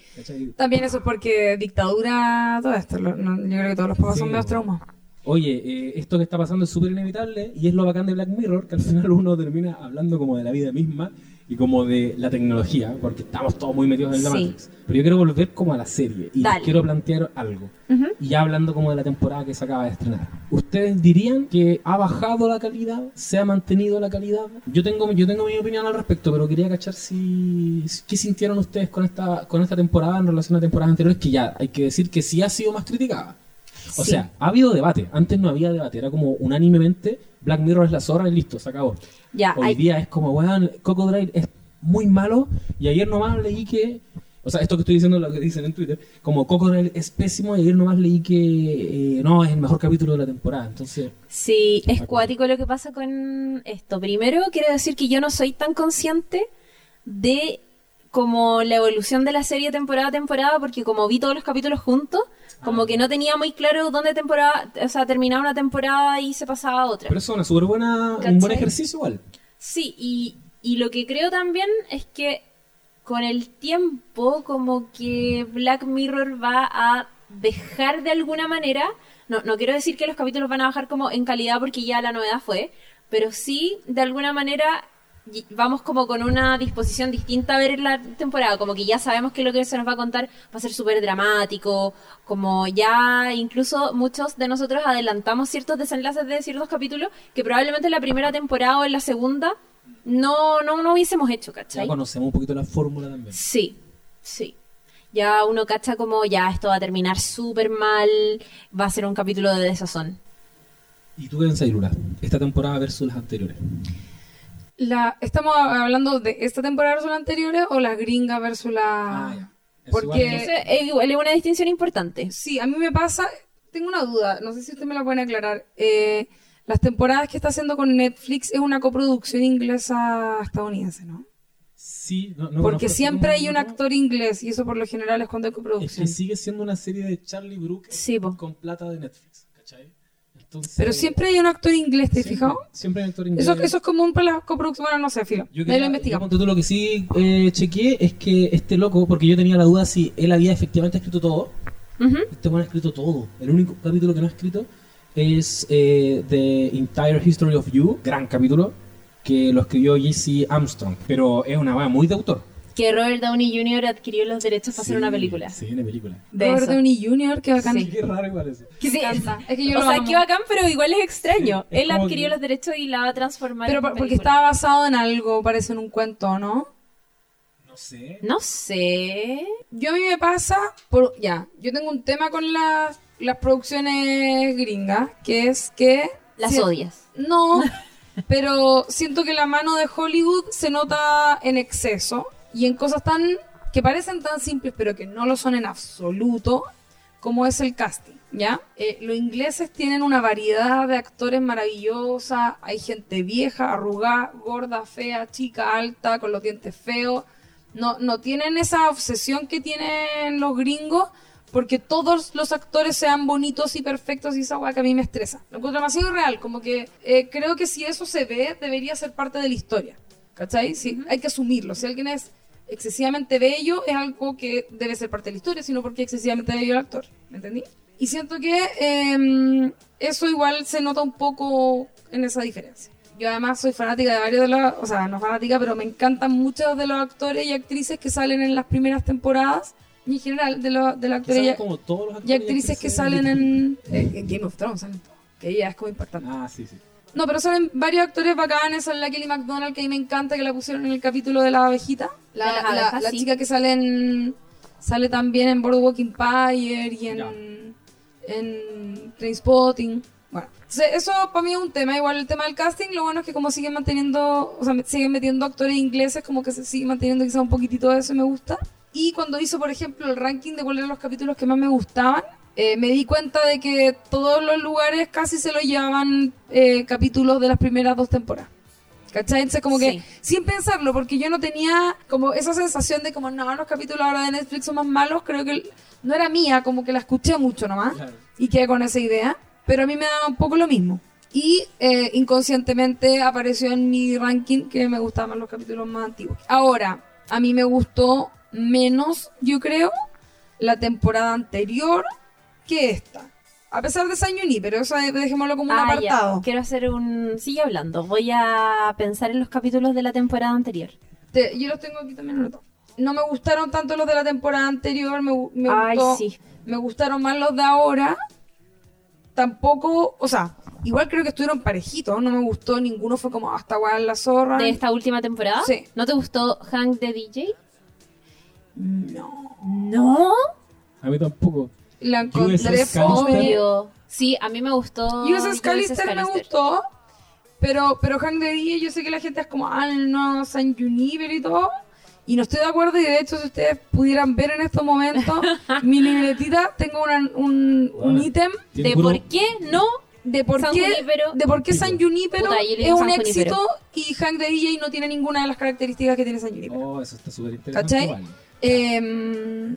También eso es porque dictadura, todo esto. lo- no, yo creo que todos los papás Sí, son medio traumas. Oye, eh, esto que está pasando es súper inevitable y es lo bacán de Black Mirror, que al final uno termina hablando como de la vida misma y como de la tecnología, porque estamos todos muy metidos en la Sí. Matrix. Pero yo quiero volver como a la serie y quiero plantear algo. Y ya hablando como de la temporada que se acaba de estrenar. ¿Ustedes dirían que ha bajado la calidad? ¿Se ha mantenido la calidad? Yo tengo, yo tengo mi opinión al respecto, pero quería cachar si... ¿Qué sintieron ustedes con esta, con esta temporada en relación a temporadas anteriores? Que ya hay que decir que sí ha sido más criticada. O Sí. sea, ha habido debate. Antes no había debate. Era como unánimemente Black Mirror es la zorra y listo, se acabó. Ya, Hoy hay- día es como, weón, Crocodile es muy malo. Y ayer nomás leí que. O sea, esto que estoy diciendo lo que dicen en Twitter. Como Crocodile es pésimo. Y ayer nomás leí que eh, no, es el mejor capítulo de la temporada. Entonces, Sí, es cuático lo que pasa con esto. Primero, quiero decir que yo no soy tan consciente de como la evolución de la serie temporada a temporada, porque como vi todos los capítulos juntos, como que no tenía muy claro dónde temporada, o sea, terminaba una temporada y se pasaba a otra. pero eso es una súper buena, un buen ejercicio igual. Sí, y, y lo que creo también es que con el tiempo como que Black Mirror va a dejar de alguna manera, no, no quiero decir que los capítulos van a bajar como en calidad porque ya la novedad fue, pero sí de alguna manera vamos como con una disposición distinta a ver la temporada, como que ya sabemos que lo que se nos va a contar va a ser súper dramático, como ya incluso muchos de nosotros adelantamos ciertos desenlaces de ciertos capítulos que probablemente en la primera temporada o en la segunda no, no, no hubiésemos hecho, Ya ¿cachai? conocemos un poquito la fórmula también. Sí, sí. Ya uno cacha como ya esto va a terminar súper mal, va a ser un capítulo de desazón. ¿Y tú qué pensás, Lula? Esta temporada versus las anteriores. La, ¿Estamos hablando de esta temporada versus la anteriores o la gringa versus la...? Ah, ya. Es Porque- igual, es igual es una distinción importante. Sí, a mí me pasa, tengo una duda, no sé si usted me la puede aclarar. Eh, las temporadas que está haciendo con Netflix es una coproducción inglesa-estadounidense, ¿no? Sí, no, no Porque siempre hay un actor inglés y eso por lo general es cuando hay Es coproducción. que sigue siendo una serie de Charlie Brooker Sí, con plata de Netflix. Entonces, Pero siempre hay un actor inglés, ¿te has fijado? Siempre hay actor inglés. Eso, eso es común para las coproducciones, bueno, no sé, filo. Yo lo yo, investigamos. tú, lo que sí eh, chequeé es que este loco, porque yo tenía la duda si él había efectivamente escrito todo. Este man ha escrito todo. El único capítulo que no ha escrito es eh, The Entire History of You, gran capítulo, que lo escribió Jesse Armstrong. Pero es una weá muy de autor. Que Robert Downey Jr. adquirió los derechos para hacer Sí, una película. Sí, una película. De Robert eso. Downey Jr., qué bacán. Sí. Qué raro igual eso. Que encanta. Es que yo o lo sea, amo. qué bacán, pero igual es extraño. Sí, es Él adquirió que- los derechos y la va a transformar Pero en por- porque película. estaba basado en algo, parece en un cuento, ¿no? No sé. No sé. Yo a mí me pasa, por, ya, yo tengo un tema con las, las producciones gringas, que es que... Las si- odias. No, pero siento que la mano de Hollywood se nota en exceso y en cosas tan que parecen tan simples pero que no lo son en absoluto, como es el casting, ¿ya? Eh, los ingleses tienen una variedad de actores maravillosa, hay gente vieja, arrugada, gorda, fea, chica, alta, con los dientes feos, no, no tienen esa obsesión que tienen los gringos porque todos los actores sean bonitos y perfectos y esa weá que a mí me estresa. Lo encuentro demasiado real, como que eh, creo que si eso se ve, debería ser parte de la historia. ¿Cachai? Sí, hay que asumirlo. Si alguien es excesivamente bello, es algo que debe ser parte de la historia, sino porque es excesivamente bello el actor. ¿Me entendí? Y siento que eh, eso igual se nota un poco en esa diferencia. Yo además soy fanática de varios de los, o sea, no fanática, pero me encantan muchos de los actores y actrices que salen en las primeras temporadas y en general de, los de los actores y, como todos los y actores actrices que salen en, eh, Game of Thrones, que ya es como impactante. Ah, sí, sí. No, pero salen varios actores bacanes, sale la Kelly McDonald, que a mí me encanta, que la pusieron en el capítulo de la abejita. La, la- la chica que sale en, sale también en Boardwalk Empire y en, Ya. en Trainspotting. Bueno, eso para mí es un tema. Igual el tema del casting, lo bueno es que como siguen manteniendo, o sea, siguen metiendo actores ingleses, como que se sigue manteniendo quizá un poquitito de eso y me gusta. Y cuando hizo, por ejemplo, el ranking de cuáles eran los capítulos que más me gustaban, eh, me di cuenta de que todos los lugares casi se lo llevaban eh, capítulos de las primeras dos temporadas. ¿Cachai? Entonces como que Sí. sin pensarlo, porque yo no tenía como esa sensación de como, no, los capítulos ahora de Netflix son más malos, creo que no era mía, como que la escuché mucho nomás Claro. y quedé con esa idea, pero a mí me daba un poco lo mismo. Y eh, inconscientemente apareció en mi ranking que me gustaban los capítulos más antiguos. Ahora, a mí me gustó menos, yo creo, la temporada anterior que esta. A pesar de San Yuni, pero eso dejémoslo como un Ah, ya. apartado. Quiero hacer un... Sigue hablando. Voy a pensar en los capítulos de la temporada anterior. Te- yo los tengo aquí también anotados. No me gustaron tanto los de la temporada anterior, me, me Ay, gustó- sí. me gustaron más los de ahora. Tampoco, o sea, igual creo que estuvieron parejitos, no me gustó ninguno, fue como hasta guay la zorra. ¿De esta última temporada? Sí. ¿No te gustó Hank the DJ? No. No. A mí tampoco. La encontré. Obvio. Sí, a mí me gustó. USS Callister me gustó, pero, pero Hank de Día yo sé que la gente es como, ah, no, San Juniper y todo. Y no estoy de acuerdo y de hecho si ustedes pudieran ver en estos momentos mi libretita, tengo una- un, un ítem ¿De por qué no? de por San qué, Junípero. de por qué San Junípero Puta, es un San éxito Junípero. y Hank de DJ no tiene ninguna de las características que tiene San Junípero. Oh, eso está súper interesante. ¿Cachai? Em,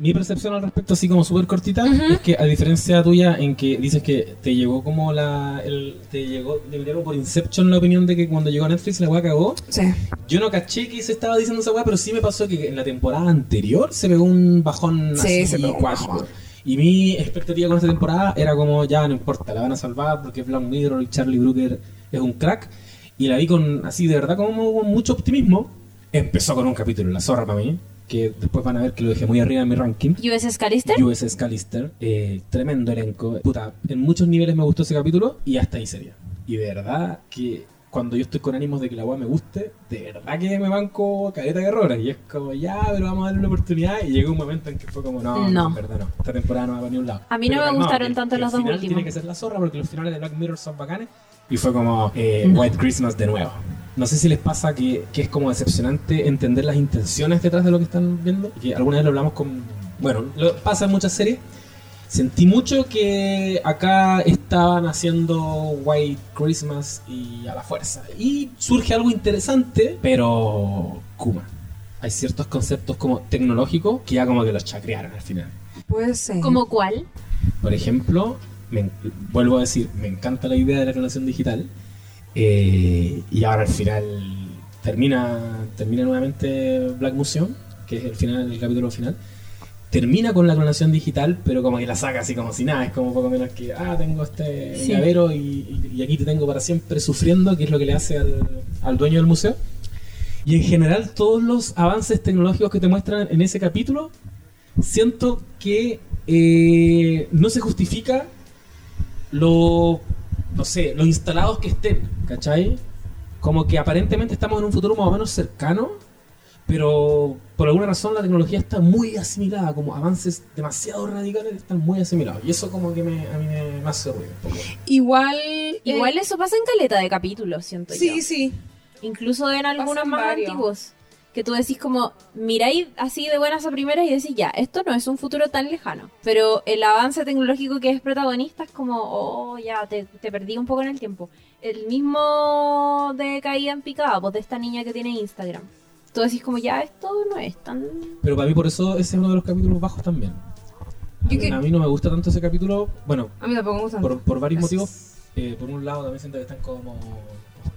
Mi percepción al respecto, así como súper cortita, es que a diferencia tuya, en que dices que te llegó como la. El, te llegó, le dieron por Inception la opinión de que cuando llegó a Netflix la weá cagó. sí. Yo no caché que se estaba diciendo esa weá, pero sí me pasó que en la temporada anterior se pegó un bajón Sí, así se pegó un. Y mi expectativa con esta temporada era como, ya no importa, la van a salvar porque Black Mirror y Charlie Brooker es un crack. Y la vi con, así de verdad, como con mucho optimismo. Empezó con un capítulo, la zorra para mí, que después van a ver que lo dejé muy arriba en mi ranking. USS Callister. USS Callister, eh, tremendo elenco. Puta, en muchos niveles me gustó ese capítulo y hasta ahí sería. Y de verdad que cuando yo estoy con ánimos de que la weá me guste, de verdad que me banco caleta de errores. Y es como, ya, pero vamos a darle una oportunidad. Y llegó un momento en que fue como, no, no, No. en verdad no. Esta temporada no va para ni un lado. A mí no Pero me gustaron que- tanto que los el dos final últimos. Tiene que ser la zorra porque los finales de Black Mirror son bacanes. Y fue como, eh, No. White Christmas de nuevo. No sé si les pasa que, que es como decepcionante entender las intenciones detrás de lo que están viendo. Que alguna vez lo hablamos con. Bueno, lo, pasa en muchas series. Sentí mucho que acá estaban haciendo White Christmas y a la fuerza. Y surge algo interesante, pero. Kuma. Hay ciertos conceptos como tecnológicos que ya como que los chacrearon al final. Puede ser. ¿Como cuál? Por ejemplo, me vuelvo a decir, me encanta la idea de la clonación digital. Eh, y ahora al final termina, termina nuevamente Black Museum, que es el final, el capítulo final. Termina con la clonación digital, pero como que la saca así como si nada. Es como poco menos que, ah, tengo este Sí. llavero y, y- aquí te tengo para siempre sufriendo, que es lo que le hace al, al dueño del museo. Y en general, todos los avances tecnológicos que te muestran en ese capítulo, siento que eh, no se justifica lo, no sé, los instalados que estén, ¿cachai? Como que aparentemente estamos en un futuro más o menos cercano, pero por alguna razón la tecnología está muy asimilada, como avances demasiado radicales están muy asimilados. Y eso como que me, a mí me, me hace ruido. un poco. Igual. Igual eh, eso pasa en caleta de capítulos, siento Sí, yo. sí. Incluso en algunos Pasan más varios. antiguos. Que tú decís como, miráis así de buenas a primeras y decís, ya, esto no es un futuro tan lejano. Pero el avance tecnológico que es protagonista es como, oh, ya, te, te perdí un poco en el tiempo. El mismo de Caída en Picada, pues de esta niña que tiene Instagram. Tú decís como, ya, esto no es tan... Pero para mí por eso ese es uno de los capítulos bajos también. Yo que- A mí no me gusta tanto ese capítulo, bueno, A mí tampoco me gusta. por, por varios Gracias. motivos. Eh, por un lado también siento que están como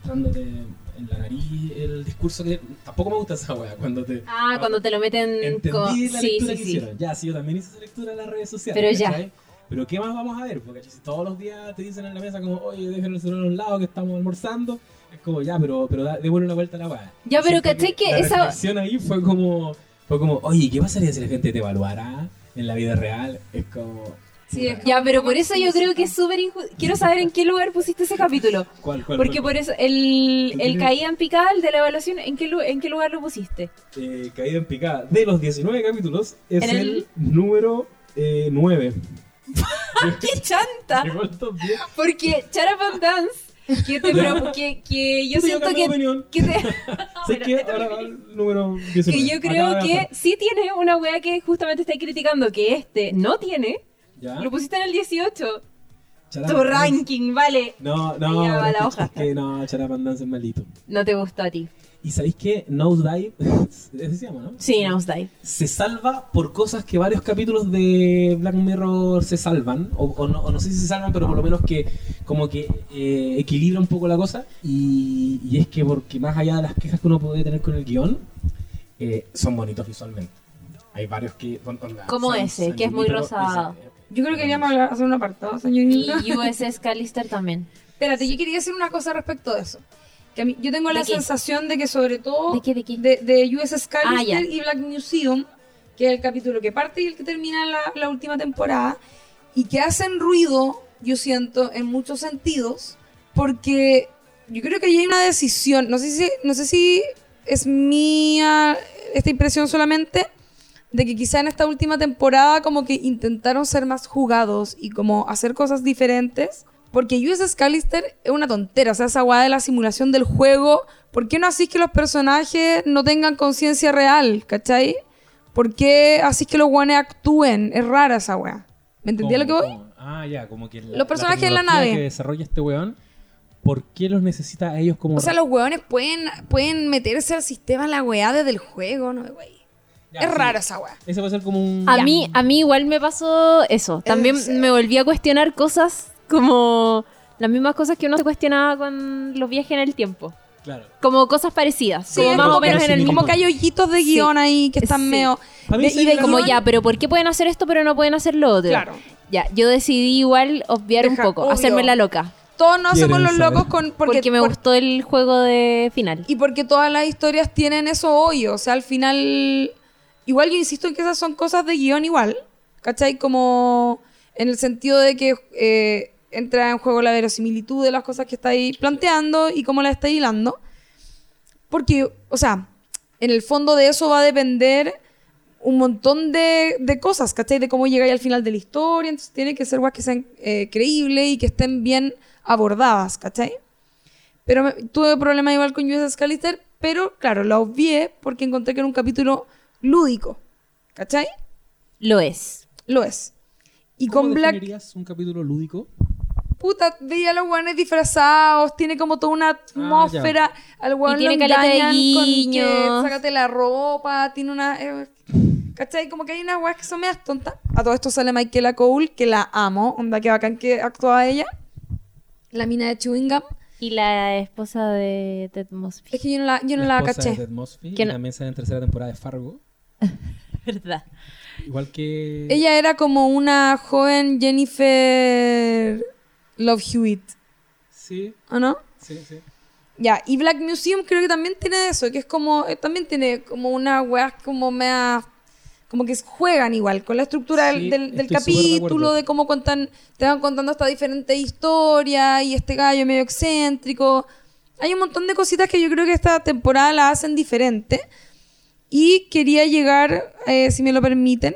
mostrándote en la nariz el discurso que tampoco me gusta esa wea cuando te Ah, cuando te lo meten entendí la Sí, lectura sí, que sí. hicieron. Ya, sí, yo también hice esa lectura en las redes sociales. Pero ya. ¿cachai? Pero ¿qué más vamos a ver? Porque si todos los días te dicen en la mesa como, oye, dejen el celular a un lado que estamos almorzando, es como, ya, pero, pero da, démosle una vuelta a la weá. Ya, pero Siento ¿cachai que la esa- reflexión ahí fue como, fue como, oye, ¿qué pasaría si la gente te evaluara en la vida real? Es como... Sí, Ya, pero por eso yo creo que es súper injusto. Quiero saber en qué lugar pusiste ese capítulo. ¿Cuál, cuál, Porque cuál? por eso, el, el ¿En qué- caída en picada, el de la evaluación, ¿en qué, en qué lugar lo pusiste? eh, Caída en picada de los 19 capítulos es el, el- número eh, 9. ¡Qué chanta! Llegó al top 10. Porque Charapan Dance, que, te pro- que, que yo siento que, que, te- ¿Sabes Bueno, qué? esto Ahora el número 19. que yo creo de que sí tiene una wea que justamente estáis criticando, que este no tiene. ¿Ya? Lo pusiste en el 18. Charapa Tu ranking, vale. No, no, va es la que- hoja. es que no, Charapan Dance es malito. No te gustó a ti. ¿Y sabéis qué? Nosedive, ese se llama, ¿no? Sí, Nosedive. Se salva por cosas que varios capítulos de Black Mirror se salvan, o, o no, o no sé si se salvan, pero por lo menos que como que eh, equilibra un poco la cosa, y, y es que porque más allá de las quejas que uno puede tener con el guion, eh, son bonitos visualmente. Hay varios que... son- Como ese, que es muy rosado. ese, Yo creo que queríamos hablar- hacer un apartado, señorita. Y USS Callister también. Espérate, yo quería decir una cosa respecto de eso. Que a mí, yo tengo ¿De la qué? sensación de que sobre todo ¿De qué, de qué? de, de USS Callister Ah, ya. y Black Museum, que es el capítulo que parte y el que termina la, la última temporada, y que hacen ruido, yo siento, en muchos sentidos, porque yo creo que ahí hay una decisión, no sé si, no sé si es mía esta impresión solamente, de que quizá en esta última temporada como que intentaron ser más jugados y como hacer cosas diferentes. Porque USS Callister es una tontera, o sea, esa guada de la simulación del juego. ¿Por qué no así que los personajes no tengan conciencia real, cachai? ¿Por qué así que los guanes actúen? Es rara esa weá. ¿Me entendí a lo que ¿Cómo, voy? cómo? Ah, ya, como que la- Los personajes en la nave. que desarrolla este weón, ¿por qué los necesita a ellos como... O sea, los weones pueden, pueden meterse al sistema la weá desde el juego, ¿no? Güey. Ya, es sí. rara esa weá. Ese puede ser como un... A Ya. mí, a mí igual me pasó eso. También Es- me volví a cuestionar cosas como las mismas cosas que uno se cuestionaba con los viajes en el tiempo. Claro. Como cosas parecidas. Sí, como más como o menos que- en el Como mismo. que hay hoyitos de Sí. guion ahí que están Sí. medio... De- y de Como guión- ya, pero ¿por qué pueden hacer esto pero no pueden hacer lo otro? Claro. Ya, yo decidí igual obviar Deja- un poco, obvio. hacerme la loca. Todos nos hacemos ¿Quieren los saber? locos con... Porque, me por- gustó el juego de final. Y porque todas las historias tienen eso hoy. O sea, al final. Igual yo insisto en que esas son cosas de guion igual. ¿Cachai? Como en el sentido de que eh, entra en juego la verosimilitud de las cosas que estáis planteando y cómo las estáis hilando. Porque, o sea, en el fondo de eso va a depender un montón de, de cosas, ¿cachai? De cómo llegáis al final de la historia. Entonces tiene que ser guas que sean eh, creíbles y que estén bien abordadas, ¿cachai? Pero me- tuve problemas igual con USS Callister, pero claro, la obvié porque encontré que era un capítulo lúdico. ¿Cachai? Lo es. Lo es. Y ¿Cómo con Black, un capítulo lúdico? puta, veía a los guanes disfrazados, tiene como toda una atmósfera. al guan Y tiene lo caleta de engañan con que guiños. sácate la ropa, tiene una. eh, ¿Cachai? Como que hay unas weas que son medias tontas. A todo esto sale Michaela Cole, que la amo. Onda que bacán que actuaba ella. La mina de Chewing Gum. Y la esposa de Ted Mosby. Es que yo no la, yo no la, esposa de caché. Ted Mosby, Que no- también sale en tercera temporada de Fargo. ¿Verdad? Igual que... Ella era como una joven Jennifer Love Hewitt, Sí, ¿o no? sí, sí. Ya, y Black Museum creo que también tiene eso, que es como, eh, también tiene como una weas como mea, como que juegan igual con la estructura Sí, del, del- de capítulo, acuerdo. de cómo cuentan, te van contando esta diferente historia y este gallo medio excéntrico. Hay un montón de cositas que yo creo que esta temporada la hacen diferente. Y quería llegar, eh, si me lo permiten,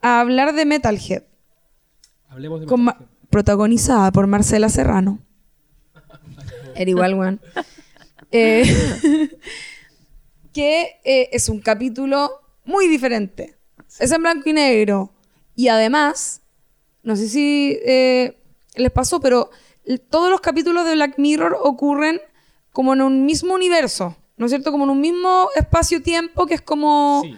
a hablar de Metalhead. Hablemos de con Ma- Metalhead. protagonizada por Marcela Serrano. Era igual, weón. Eh, que eh, es un capítulo muy diferente. Es en blanco y negro. Y además, no sé si eh, les pasó, pero todos los capítulos de Black Mirror ocurren como en un mismo universo, ¿no es cierto? Como en un mismo espacio-tiempo que es como... Sí.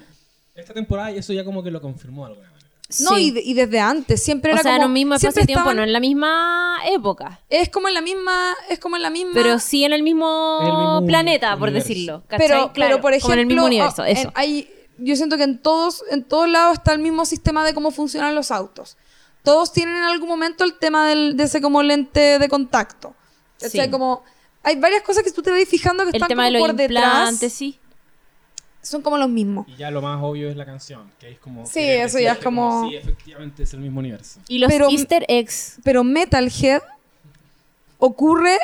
Esta temporada y eso ya como que lo confirmó de alguna manera. No, Sí. y, de- y desde antes, siempre O era sea, como... en un mismo espacio-tiempo, estaban- no en la misma época. Es como en la misma... Es como en la misma... Pero sí en el mismo, El mismo planeta, por universo. decirlo. ¿cachai? pero, Claro, pero por ejemplo, como en el mismo universo, ah, eso. en- hay, yo siento que en todos, en todos lados está el mismo sistema de cómo funcionan los autos. Todos tienen en algún momento el tema del, de ese como lente de contacto. O sea, Sí. como hay varias cosas que tú te vas fijando que el están tema como de los por detrás. sí. Son como los mismos. Y ya lo más obvio es la canción, que es como... Sí, eso ya es como- Sí, efectivamente es el mismo universo. Y los Pero- easter eggs. Pero Metalhead ocurre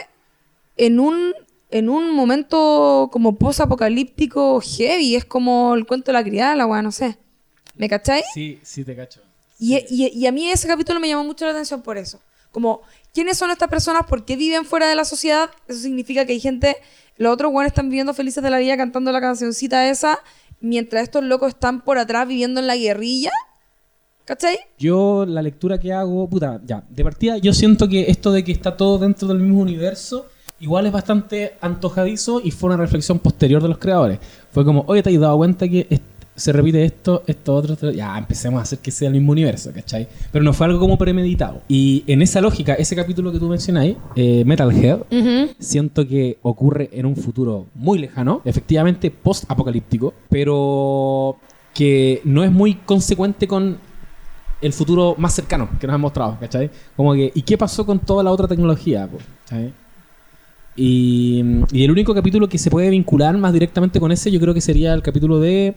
en un en un momento como post-apocalíptico heavy. Es como el cuento de la criada, la weá, no sé. ¿Me cacháis? Sí, sí te cacho. Y, y- y a mí ese capítulo me llamó mucho la atención por eso. Como, ¿quiénes son estas personas? ¿Por qué viven fuera de la sociedad? Eso significa que hay gente, los otros buenos están viviendo felices de la vida cantando la cancioncita esa, mientras estos locos están por atrás viviendo en la guerrilla. ¿Cachai? Yo, la lectura que hago, puta, ya, de partida, yo siento que esto de que está todo dentro del mismo universo, igual es bastante antojadizo y fue una reflexión posterior de los creadores. Fue como, oye, ¿te has dado cuenta que se repite esto, esto, otro, esto? Ya, empecemos a hacer que sea el mismo universo, ¿cachai? Pero no fue algo como premeditado. Y en esa lógica, ese capítulo que tú mencionáis, eh, Metalhead, siento que ocurre en un futuro muy lejano, efectivamente post-apocalíptico, pero que no es muy consecuente con el futuro más cercano que nos han mostrado, ¿cachai? Como que, ¿y qué pasó con toda la otra tecnología? ¿cachai? Y, y el único capítulo que se puede vincular más directamente con ese, yo creo que sería el capítulo de.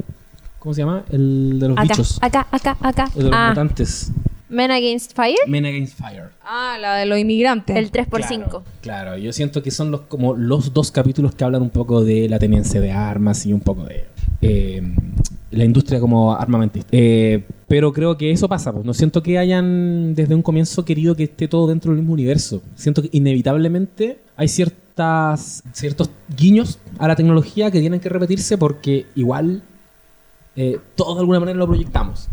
¿Cómo se llama? El de los Acá, bichos. acá, acá, acá. O de los Ah, mutantes. Men Against Fire, Men Against Fire. Ah, la de los inmigrantes. el 3x5. Claro, claro, yo siento que son los como los dos capítulos que hablan un poco de la tenencia de armas y un poco de eh, la industria como armamentista. Eh, pero creo que eso pasa, pues. no siento que hayan desde un comienzo querido que esté todo dentro del mismo universo. Siento que inevitablemente hay ciertas ciertos guiños a la tecnología que tienen que repetirse porque igual eh, todos de alguna manera lo proyectamos.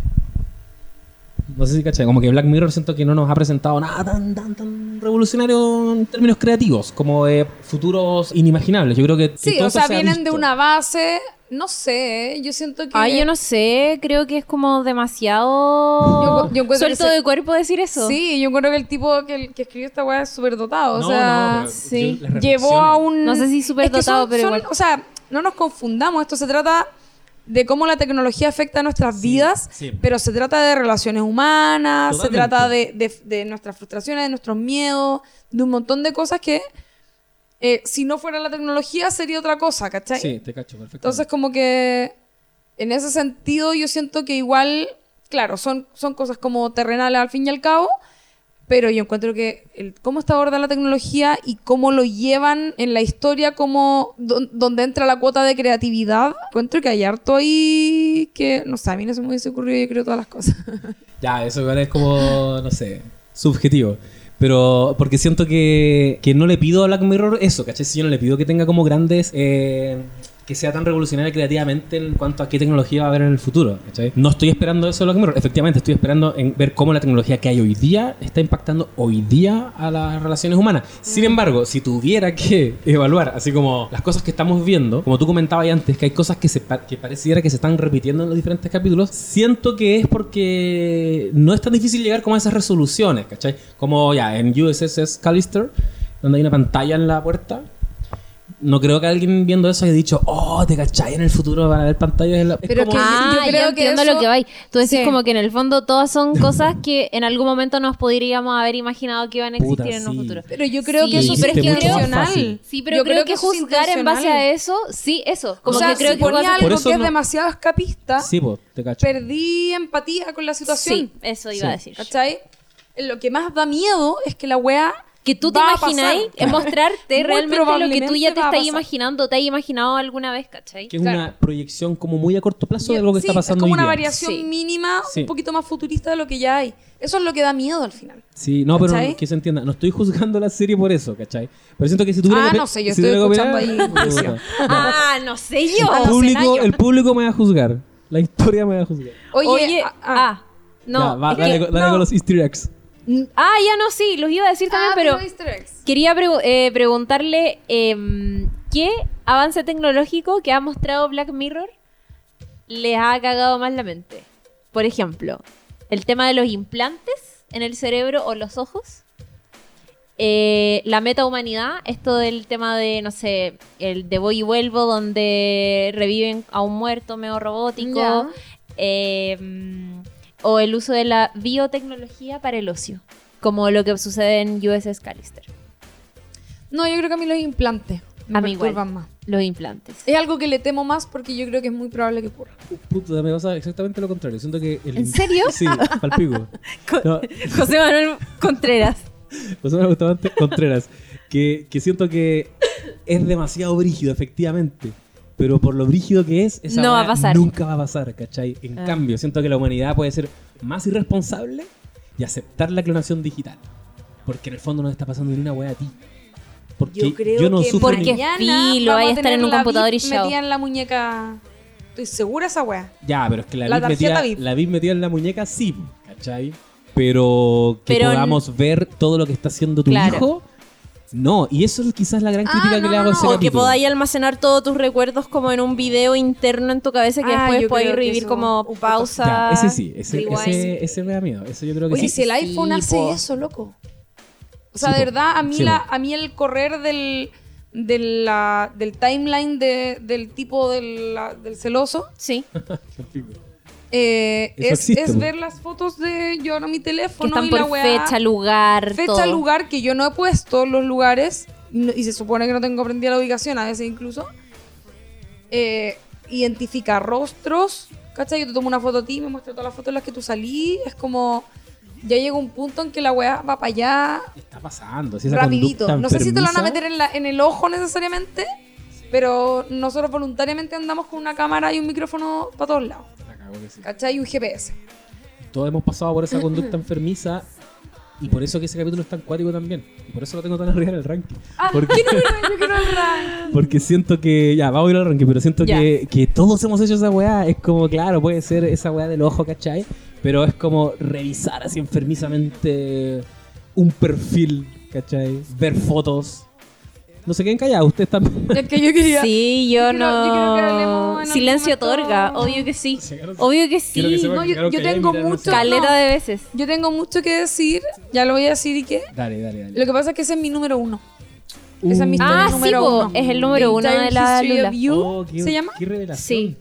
No sé si cachai, como que Black Mirror siento que no nos ha presentado nada tan, tan, tan revolucionario en términos creativos, como de futuros inimaginables. Yo creo que, que Sí, todo o sea, se vienen de una base, no sé, yo siento que... Ay, yo no sé, creo que es como demasiado Yo- yo encuentro suelto que se- de cuerpo decir eso. Sí, yo creo que el tipo que, que escribió esta weá es súper dotado. No, o sea, no, sí. llevó a un... No sé si súper Es que dotado, pero son- igual. O sea, no nos confundamos, esto se trata de cómo la tecnología afecta nuestras Sí, vidas, sí. pero se trata de relaciones humanas, se trata de, de- de nuestras frustraciones, de nuestros miedos, de un montón de cosas que eh, si no fuera la tecnología sería otra cosa, ¿cachai? Sí, te cacho, perfecto. Entonces como que en ese sentido yo siento que igual, claro, son, son cosas como terrenales al fin y al cabo, pero yo encuentro que cómo está abordada la tecnología y cómo lo llevan en la historia, como don- donde entra la cuota de creatividad, encuentro que hay harto ahí que, no sé, a mí no se me hubiese ocurrido, yo creo todas las cosas. Ya, eso igual es como, no sé, subjetivo. Pero porque siento que, que no le pido a Black Mirror eso, ¿cachai? Si yo no le pido que tenga como grandes... eh, que sea tan revolucionaria creativamente en cuanto a qué tecnología va a haber en el futuro, ¿cachai? No estoy esperando eso de Black Mirror. Efectivamente, estoy esperando en ver cómo la tecnología que hay hoy día está impactando hoy día a las relaciones humanas. Sin embargo, si tuviera que evaluar, así como las cosas que estamos viendo, como tú comentabas antes, que hay cosas que, se pa- que pareciera que se están repitiendo en los diferentes capítulos, siento que es porque no es tan difícil llegar como a esas resoluciones, ¿cachai? Como ya en USS Callister, donde hay una pantalla en la puerta. No creo que alguien viendo eso haya dicho, oh, te cachai, en el futuro van a haber pantallas en la... Es Pero como- que- Ah, yo yo, creo que entiendo eso- lo que vais. Tú decís Sí. como que en el fondo todas son cosas que en algún momento nos podríamos haber imaginado que iban a existir Puta, en un sí. futuro. Pero yo creo Sí, que eso pero es es que intencional. Sí, pero Yo creo, que, es juzgar en base a eso, sí, eso. Como o sea, que creo si que ponía algo que es demasiado escapista, Sí, pues, te cacho. perdí empatía con la situación. Sí, eso iba a decir. ¿Cachai? Lo que más da miedo es que la weá que tú te imagináis, es mostrarte Muy realmente lo que tú ya te estás imaginando, te has imaginado alguna vez, ¿cachai? Que es Claro. una proyección como muy a corto plazo de algo que Sí, está pasando Es como hoy una día. variación Sí. mínima, Sí. un poquito más futurista de lo que ya hay. Eso es lo que da miedo al final. Sí, no, pero ¿Cachai? que se entienda. No estoy juzgando la serie por eso, ¿cachai? Pero siento que si tuviera Ah, que no sé, yo si estoy escuchando ahí. Ah, no sé yo. El público, el público me va a juzgar. La historia me va a juzgar. Oye, Oye, ah, ah, ah. no. Ya, va, dale, que- dale no. con los easter eggs. Ah, ya no, sí, los iba a decir también, Ah, pero quería eh, preguntarle em, qué avance tecnológico que ha mostrado Black Mirror les ha cagado más la mente. Por ejemplo, el tema de los implantes en el cerebro o los ojos. Eh, la metahumanidad, esto del tema de, no sé, el de Voy y Vuelvo, donde reviven a un muerto medio robótico. Eh, o el uso de la biotecnología para el ocio, como lo que sucede en USS Callister. No, yo creo que a mí los implantes me A mí igual. perturban más. Los implantes. Es algo que le temo más porque yo creo que es muy probable que ocurra. Puta, me pasa exactamente lo contrario. Siento que el ¿En serio? Sí, palpico. No, José Manuel Contreras. José Manuel Contreras. Que, que siento que es demasiado brígido, efectivamente. Pero por lo brígido que es, esa No va a pasar. nunca va a pasar, ¿cachai? En Ah. cambio, siento que la humanidad puede ser más irresponsable y aceptar la clonación digital. Porque en el fondo no te está pasando ni una weá a ti. Porque yo, no sufro Porque ni- es filo, vaya a estar en un computador y metida en la muñeca. Estoy segura esa wea. Ya, pero es que la, La metida, VIP. la VIP metida en la muñeca, sí, ¿cachai? Pero que Pero podamos ver todo lo que está haciendo tu Claro. hijo, no. Y eso es quizás la gran Ah, crítica no, que le no, hago a no. ese O que podáis almacenar todos tus recuerdos como en un video interno en tu cabeza que Ah, después yo podáis revivir como pausa. Ya, ese sí, ese, ese, ese me da miedo. Eso yo creo que Oye, sí. si el iPhone Sí, hace po. eso, loco. O sea, Sí, de verdad, a mí, Sí, la, a mí el correr del, de la- del timeline de- del tipo del, la- del celoso Sí. eh, es, es ver las fotos de yo no mi Que teléfono están y la por weá. fecha, lugar, fecha, todo. lugar que yo no he puesto los lugares y se supone que no tengo prendida la ubicación a veces incluso Eh, identifica rostros ¿cachai? yo te tomo una foto a ti me muestra todas las fotos en las que tú salí es como ya llega un punto en que la weá va para allá Está pasando. Si esa rapidito no sé si te lo van a meter en, la- en el ojo necesariamente pero nosotros voluntariamente andamos con una cámara y un micrófono para todos lados ¿cachai? y un GPS Todos hemos pasado por esa conducta enfermiza y por eso que ese capítulo es tan cuático también. Y por eso lo tengo tan arriba en el ranking. Porque, yo quiero el rank. porque siento que, ya, vamos a ir al ranking, pero siento que, que todos hemos hecho esa weá. Es como, claro, puede ser esa weá del ojo, ¿cachai? Pero es como revisar así enfermizamente un perfil, ¿cachai? Ver fotos. No se queden callados, ustedes también. es que yo quería Sí, yo, Yo quiero- no. yo quiero que hablemos en Silencio algún momento- otorga, obvio que sí. Obvio que sí. Quiero que sepan no, que yo- yo tengo mucho- hacia- Caleta no. de veces. Yo tengo mucho que decir, ya lo voy a decir y qué. Dale, dale, dale. Lo que pasa es que ese es mi número uno. Esa es mi Uh. historia Ah, sí, número po, uno. es el número The uno de Entire la History Lula. of You, Oh, qué- ¿Se llama? Qué revelación. Sí.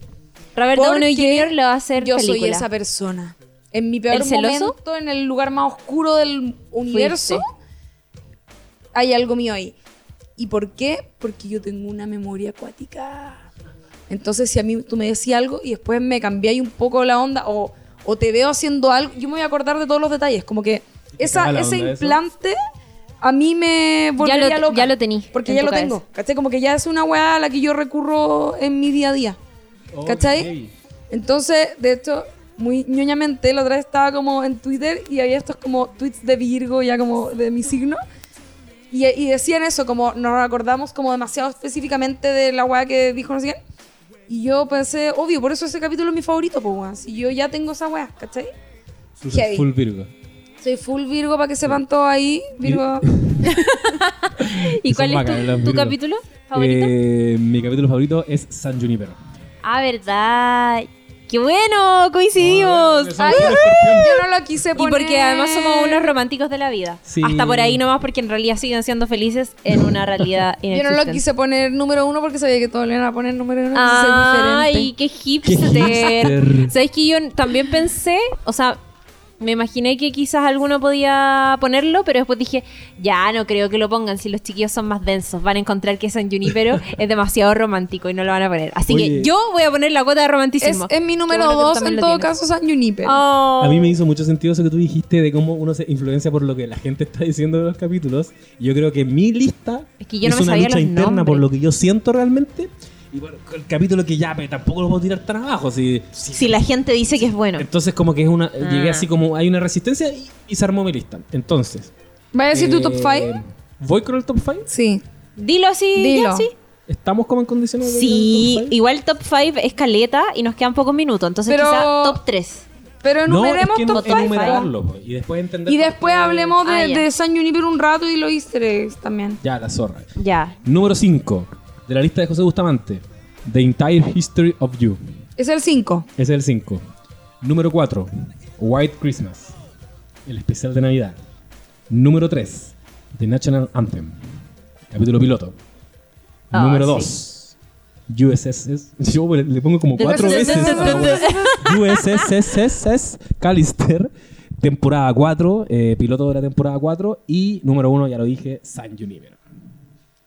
Robert Downey Porque Jr. lo va a hacer Yo soy película. esa persona. En mi peor ¿El celoso? momento, en el lugar más oscuro del universo, hay algo mío ahí. ¿Y por qué? Porque yo tengo una memoria acuática. Entonces, si a mí tú me decías algo y después me cambiáis un poco la onda o, o te veo haciendo algo, yo me voy a acordar de todos los detalles. Como que esa, ese implante a mí me Ya volvería lo, loca. ya lo tení. Porque ya lo cabeza. tengo. ¿Cachai? Como que ya es una weá a la que yo recurro en mi día a día. ¿Cachai? Entonces, de hecho, muy ñoñamente, la otra vez estaba como en Twitter y había estos como tweets de Virgo, ya como de mi signo. Y, y decían eso, como nos acordamos como demasiado específicamente de la weá que dijo no sé quién. Y yo pensé, obvio, por eso ese capítulo es mi favorito, pues weón. Si yo ya tengo esa weá, ¿cachai? Heavy. full Virgo. Soy full Virgo para que sepan todos ahí. Virgo. ¿Y cuál es tu, tu capítulo favorito? Eh, mi capítulo favorito es San Junipero. Ah, verdad. ¡Qué bueno! ¡Coincidimos! Ay. Yo no lo quise y poner. porque además somos unos románticos de la vida. Sí. Hasta por ahí nomás porque en realidad siguen siendo felices en una realidad Yo no lo quise poner número uno porque sabía que todos le iban a poner número uno. Ay, diferente. qué Qué hipster. hipster. ¿Sabes que yo también pensé? O sea, Me imaginé que quizás alguno podía ponerlo, pero después dije, ya no creo que lo pongan si los chiquillos son más densos. Van a encontrar que San Junipero es demasiado romántico y no lo van a poner. Así Oye. que yo voy a poner la cuota de Es, romanticismo. es mi número bueno dos, en todo tienes. caso, San Juniper. Oh. A mí me hizo mucho sentido eso que tú dijiste de cómo uno se influencia por lo que la gente está diciendo de los capítulos. Yo creo que mi lista Es que yo no me una sabía lucha los interna nombres. por lo que yo siento realmente. Y bueno, el capítulo que ya pero tampoco lo puedo tirar tan abajo. Si, Si la gente dice que es bueno. Entonces como que es una... Llegué Ah. así como hay una resistencia y, y se armó mi lista. Entonces... ¿Vaya a decir tu eh, top 5? ¿Voy con el top 5? Sí. Dilo así, Dilo. ya, sí. ¿Estamos como en condiciones de Sí, al top five? igual top 5 es caleta y nos quedan pocos minutos. Entonces Pero- quizá top 3. Pero No, es enumeremos que top no, 5. enumerarlo po, y después entender Y después hablemos de, Ah, de San Juniper un rato y los easter eggs también. Ya, la zorra. Ya. Número 5 de la lista de José Bustamante. The Entire History of You. Es el 5. Ese es el 5. Número 4. White Christmas. El especial de Navidad. Número 3. The National Anthem. Capítulo piloto. Ah, Número sí. 2. USS. Yo le, pongo como cuatro veces. a la wea. USS Callister. Temporada 4. eh, piloto de la temporada 4. Y número 1, ya lo dije, San Juniper.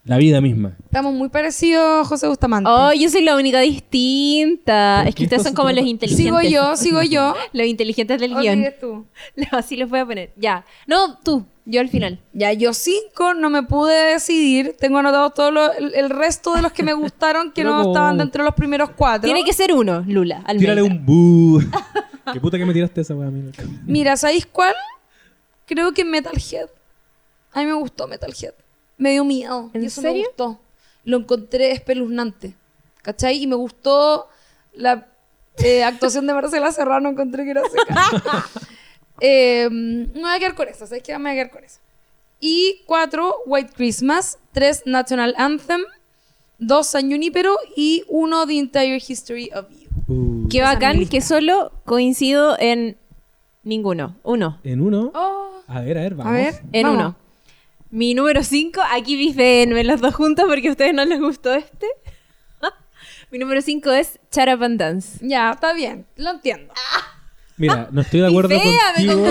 La vida misma. Estamos muy parecidos, José Bustamante. Oh, yo soy la única distinta. ¿Por Es que ustedes son como los inteligentes. sigo yo, sigo yo. Los inteligentes del ¿O guion. Así los voy a poner. Ya. No, tú. Yo al final. Ya, yo 5 no me pude decidir. Tengo anotado todo lo- el, el resto de los que me gustaron que no estaban dentro de los primeros cuatro. Tiene que ser uno, Lula. Almeida. Tírale un bu. Qué puta que me tiraste esa weá, amigo. Mira, ¿sabéis cuál? Creo que Metalhead. A mí me gustó Metalhead. Me dio miedo. ¿En y eso serio? me gustó. Lo encontré espeluznante. ¿Cachai? Y me gustó la eh, actuación de Marcela Serrano. Encontré que era seca. Eh, me voy a quedar con esa. ¿Sabes qué? Me voy a quedar con esa. Y cuatro, White Christmas. Tres, National Anthem. Dos, San Junipero. Y uno, The Entire History of You. Uh, Qué bacán que solo coincido en ninguno. Uno. En uno. Oh, A ver, a ver, vamos. a ver. En vamos. uno. Mi número 5, aquí visten los dos juntos porque a ustedes no les gustó este. Mi número 5 es Chara Pan Dance. Ya, está bien. Lo entiendo. Mira, no estoy de acuerdo contigo,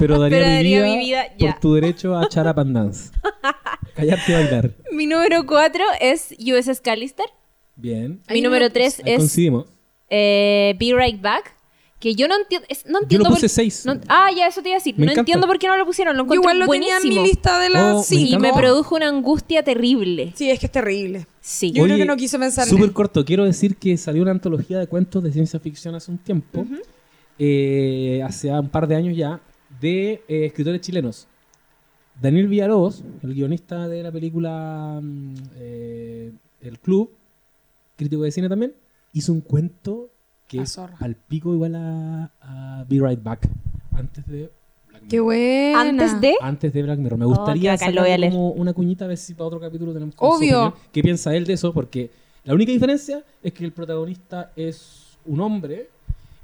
pero daría, Pero mi, daría vida mi vida, ya. por tu derecho a echar a Dance. Callarte y bailar. Mi número 4 es USS Callister. Bien. Mi número 3 Ahí es eh, Be Right Back. Que yo no entiendo. es- no entiendo puse por- seis. no- ah, ya, eso te iba a decir. Me no encanta. entiendo por qué no lo pusieron. Lo Yo encuentro igual lo buenísimo. tenía en mi lista de Oh, las me cinco. Y me produjo una angustia terrible. Sí, es que es terrible. Sí. Yo creo que no quise pensar en Súper corto. Quiero decir que salió una antología de cuentos de ciencia ficción hace un tiempo. eh, hace un par de años ya. De eh, escritores chilenos. Daniel Villalobos, el guionista de la película mm, eh, El Club, crítico de cine también, hizo un cuento que es al pico igual a, a Be Right Back. Antes de Black Qué Mirror. buena. Antes de. Antes de Black Mirror. Me Oh, qué gustaría bacán, sacar como una cuñita a ver si para otro capítulo tenemos Obvio. ¿Qué piensa él de eso? Porque la única diferencia es que el protagonista es un hombre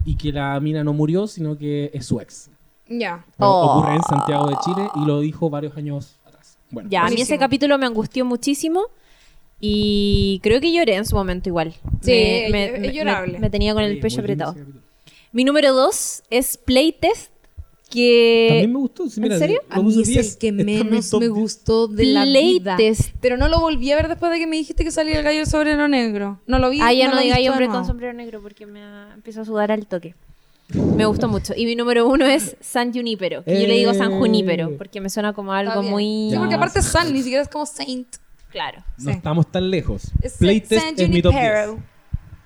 y que la mina no murió, sino que es su ex. Ya. Pero Oh. Ocurre en Santiago de Chile y lo dijo varios años atrás. Bueno, Ya, a mí ese capítulo me angustió muchísimo. Y creo que lloré en su momento igual. Sí, es- es llorable. Me, tenía con Sí, el muy pecho apretado. Mi número 2 es Playtest. Que. También me gustó. sí, ¿en mira, serio? lo A mí es 10. el que en menos me 10. gustó de la vida. Playtest. Pero no lo volví a ver después de que me dijiste que salía el gallo del sombrero negro. No lo vi. Ah, ya no, he diga hombre con sombrero negro porque me empiezo a sudar al toque. Me gustó mucho. Y mi número uno es San Junipero. que yo le digo San Eh. Junípero porque me suena como algo muy. Sí, porque Ya, aparte es sí. San, ni siquiera es como Saint. Claro. No Sí. estamos tan lejos. Es Playtest San es mi top 10. Junipero.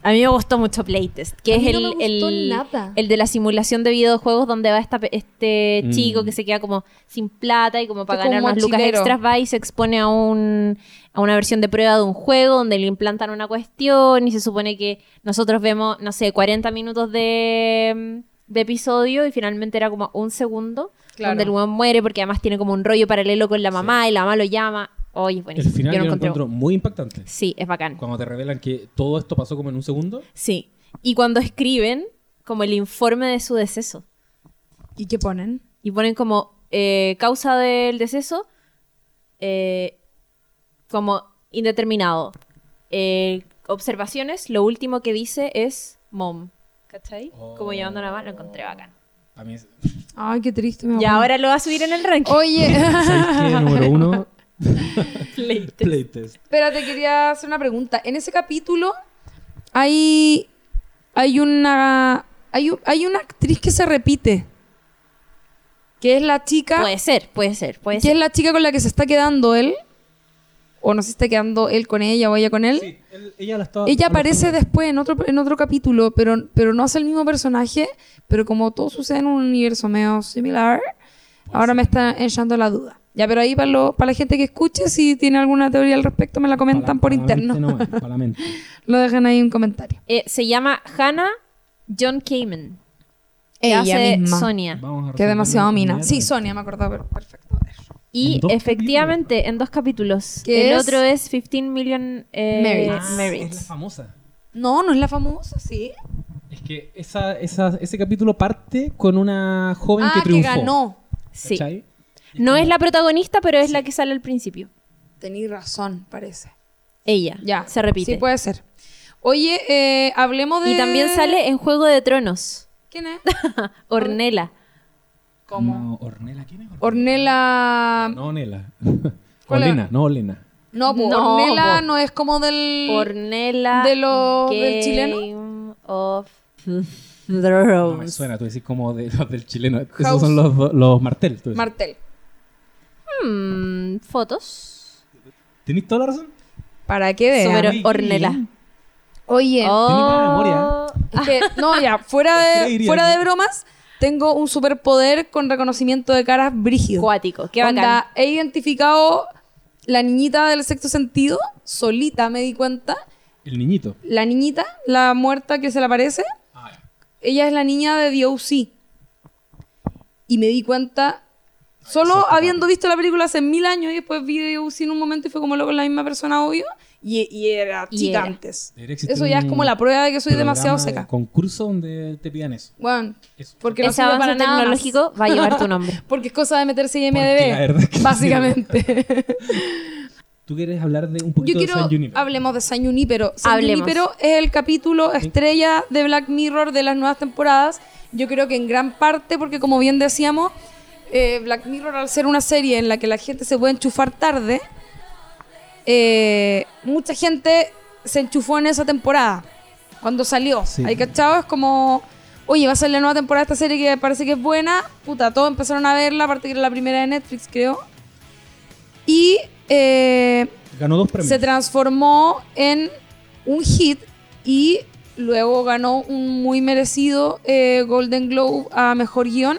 A mí me gustó mucho Playtest, que A es mí el, no me gustó el, nada. el de la simulación de videojuegos donde va esta, pe- este Mm. chico que se queda como sin plata y como para como ganar un unas lucas extras va y se expone a, un, a una versión de prueba de un juego donde le implantan una cuestión y se supone que nosotros vemos, no sé, 40 minutos de, de episodio y finalmente era como un segundo Claro. donde el weón muere porque además tiene como un rollo paralelo con la mamá y la mamá lo llama. Oye, es El final Yo yo lo encontré- encuentro muy impactante. Sí, es bacán. Cuando te revelan que todo esto pasó como en un segundo. Sí. Y cuando escriben como el informe de su deceso. ¿Y qué ponen? Y ponen como eh, causa del deceso eh, como indeterminado. Eh, observaciones, lo último que dice es mom. ¿Cachai? Como Oh. llevando la mano, lo encontré bacán. A mí es... Ay, qué triste. Me Y ahora lo va a subir en el ranking. Oye, ¿Sabes qué? Número uno, Playtest. espérate, quería hacer una pregunta. En ese capítulo hay, hay una hay, hay una actriz que se repite. Que es la chica. Puede ser, puede ser, puede que ser. es la chica con la que se está quedando él. O no si está quedando él con ella o ella con él. Sí, él- ella la estaba... Ella aparece después en otro, en otro capítulo, pero, pero no hace el mismo personaje. Pero como todo sucede en un universo medio similar, ahora me está echando la duda. Ya, pero ahí para, lo- para la gente que escuche, si tiene alguna teoría al respecto, me la comentan por interno. No, para la mente. Lo dejan ahí en un comentario. Eh, se llama Hannah John Kamen. Que Ella hace misma. Sonia. Vamos a Que es demasiado mina. Sí. Sonia, me acordaba, pero perfecto. A ver. Y En efectivamente, en dos capítulos. ¿Qué el es? otro es 15 Million eh, Merits. Ah, Merits. Es la famosa. No, no es la famosa, sí. Es que esa, esa, ese capítulo parte con una joven Ah, que que, triunfó. ganó. Sí. No es la protagonista, pero es la que sale al principio. Tenéis razón, parece. Ella. Ya. Se repite. Sí, puede ser. Oye, eh, hablemos de... Y también sale en Juego de Tronos. ¿Quién es? Ornella. ¿Cómo? No, Ornella, ¿quién es? Ornella... No, Ornella. ¿Cuál era? Olena, no Olena. No, No, Ornella po. no es como del... Ornella. ¿De lo- del chileno? Game of No me Thrones. suena, tú decís como de los del chileno. House. Esos son los, do- los Martel. tú decís. Martel. Hmm, fotos. ¿Tenís toda la razón? Para que vean. Sobre Ornella. Oye, Oh. es que, no, ya, fuera de, fuera de bromas, tengo un superpoder con reconocimiento de caras brígido. Cuático. Qué Onda, bacán. he identificado la niñita del sexto sentido, solita me di cuenta. El niñito. La niñita, la muerta que se le aparece, Ah, ya. ella es la niña de The O.C. Y me di cuenta, solo habiendo visto la película hace mil años y después vi en un momento y fue como loco la misma persona, obvio. Y, y era Y chica era. antes. Debería existir Eso ya es un como la prueba de que soy demasiado de seca. concurso donde te pidan eso. Bueno, Eso. porque no Ese sirve avance para nada más. tecnológico va a llevar tu nombre. Porque es cosa de meterse Porque la IMDB, verdad es que no básicamente. ¿Tú quieres hablar de un Yo poquito quiero, de San Junipero? hablemos de San Junipero. San Hablemos. Junipero es el capítulo estrella de Black Mirror de las nuevas temporadas. Yo creo que en gran parte, porque como bien decíamos, eh, Black Mirror al ser una serie en la que la gente se puede enchufar tarde, eh, mucha gente se enchufó en esa temporada, cuando salió. Sí. Hay cachado, es como, oye, va a salir la nueva temporada de esta serie que parece que es buena. Puta, todos empezaron a verla, aparte que era la primera de Netflix, creo. Y eh, Ganó dos premios. se transformó en un hit y luego ganó un muy merecido eh, Golden Globe a Mejor Guión,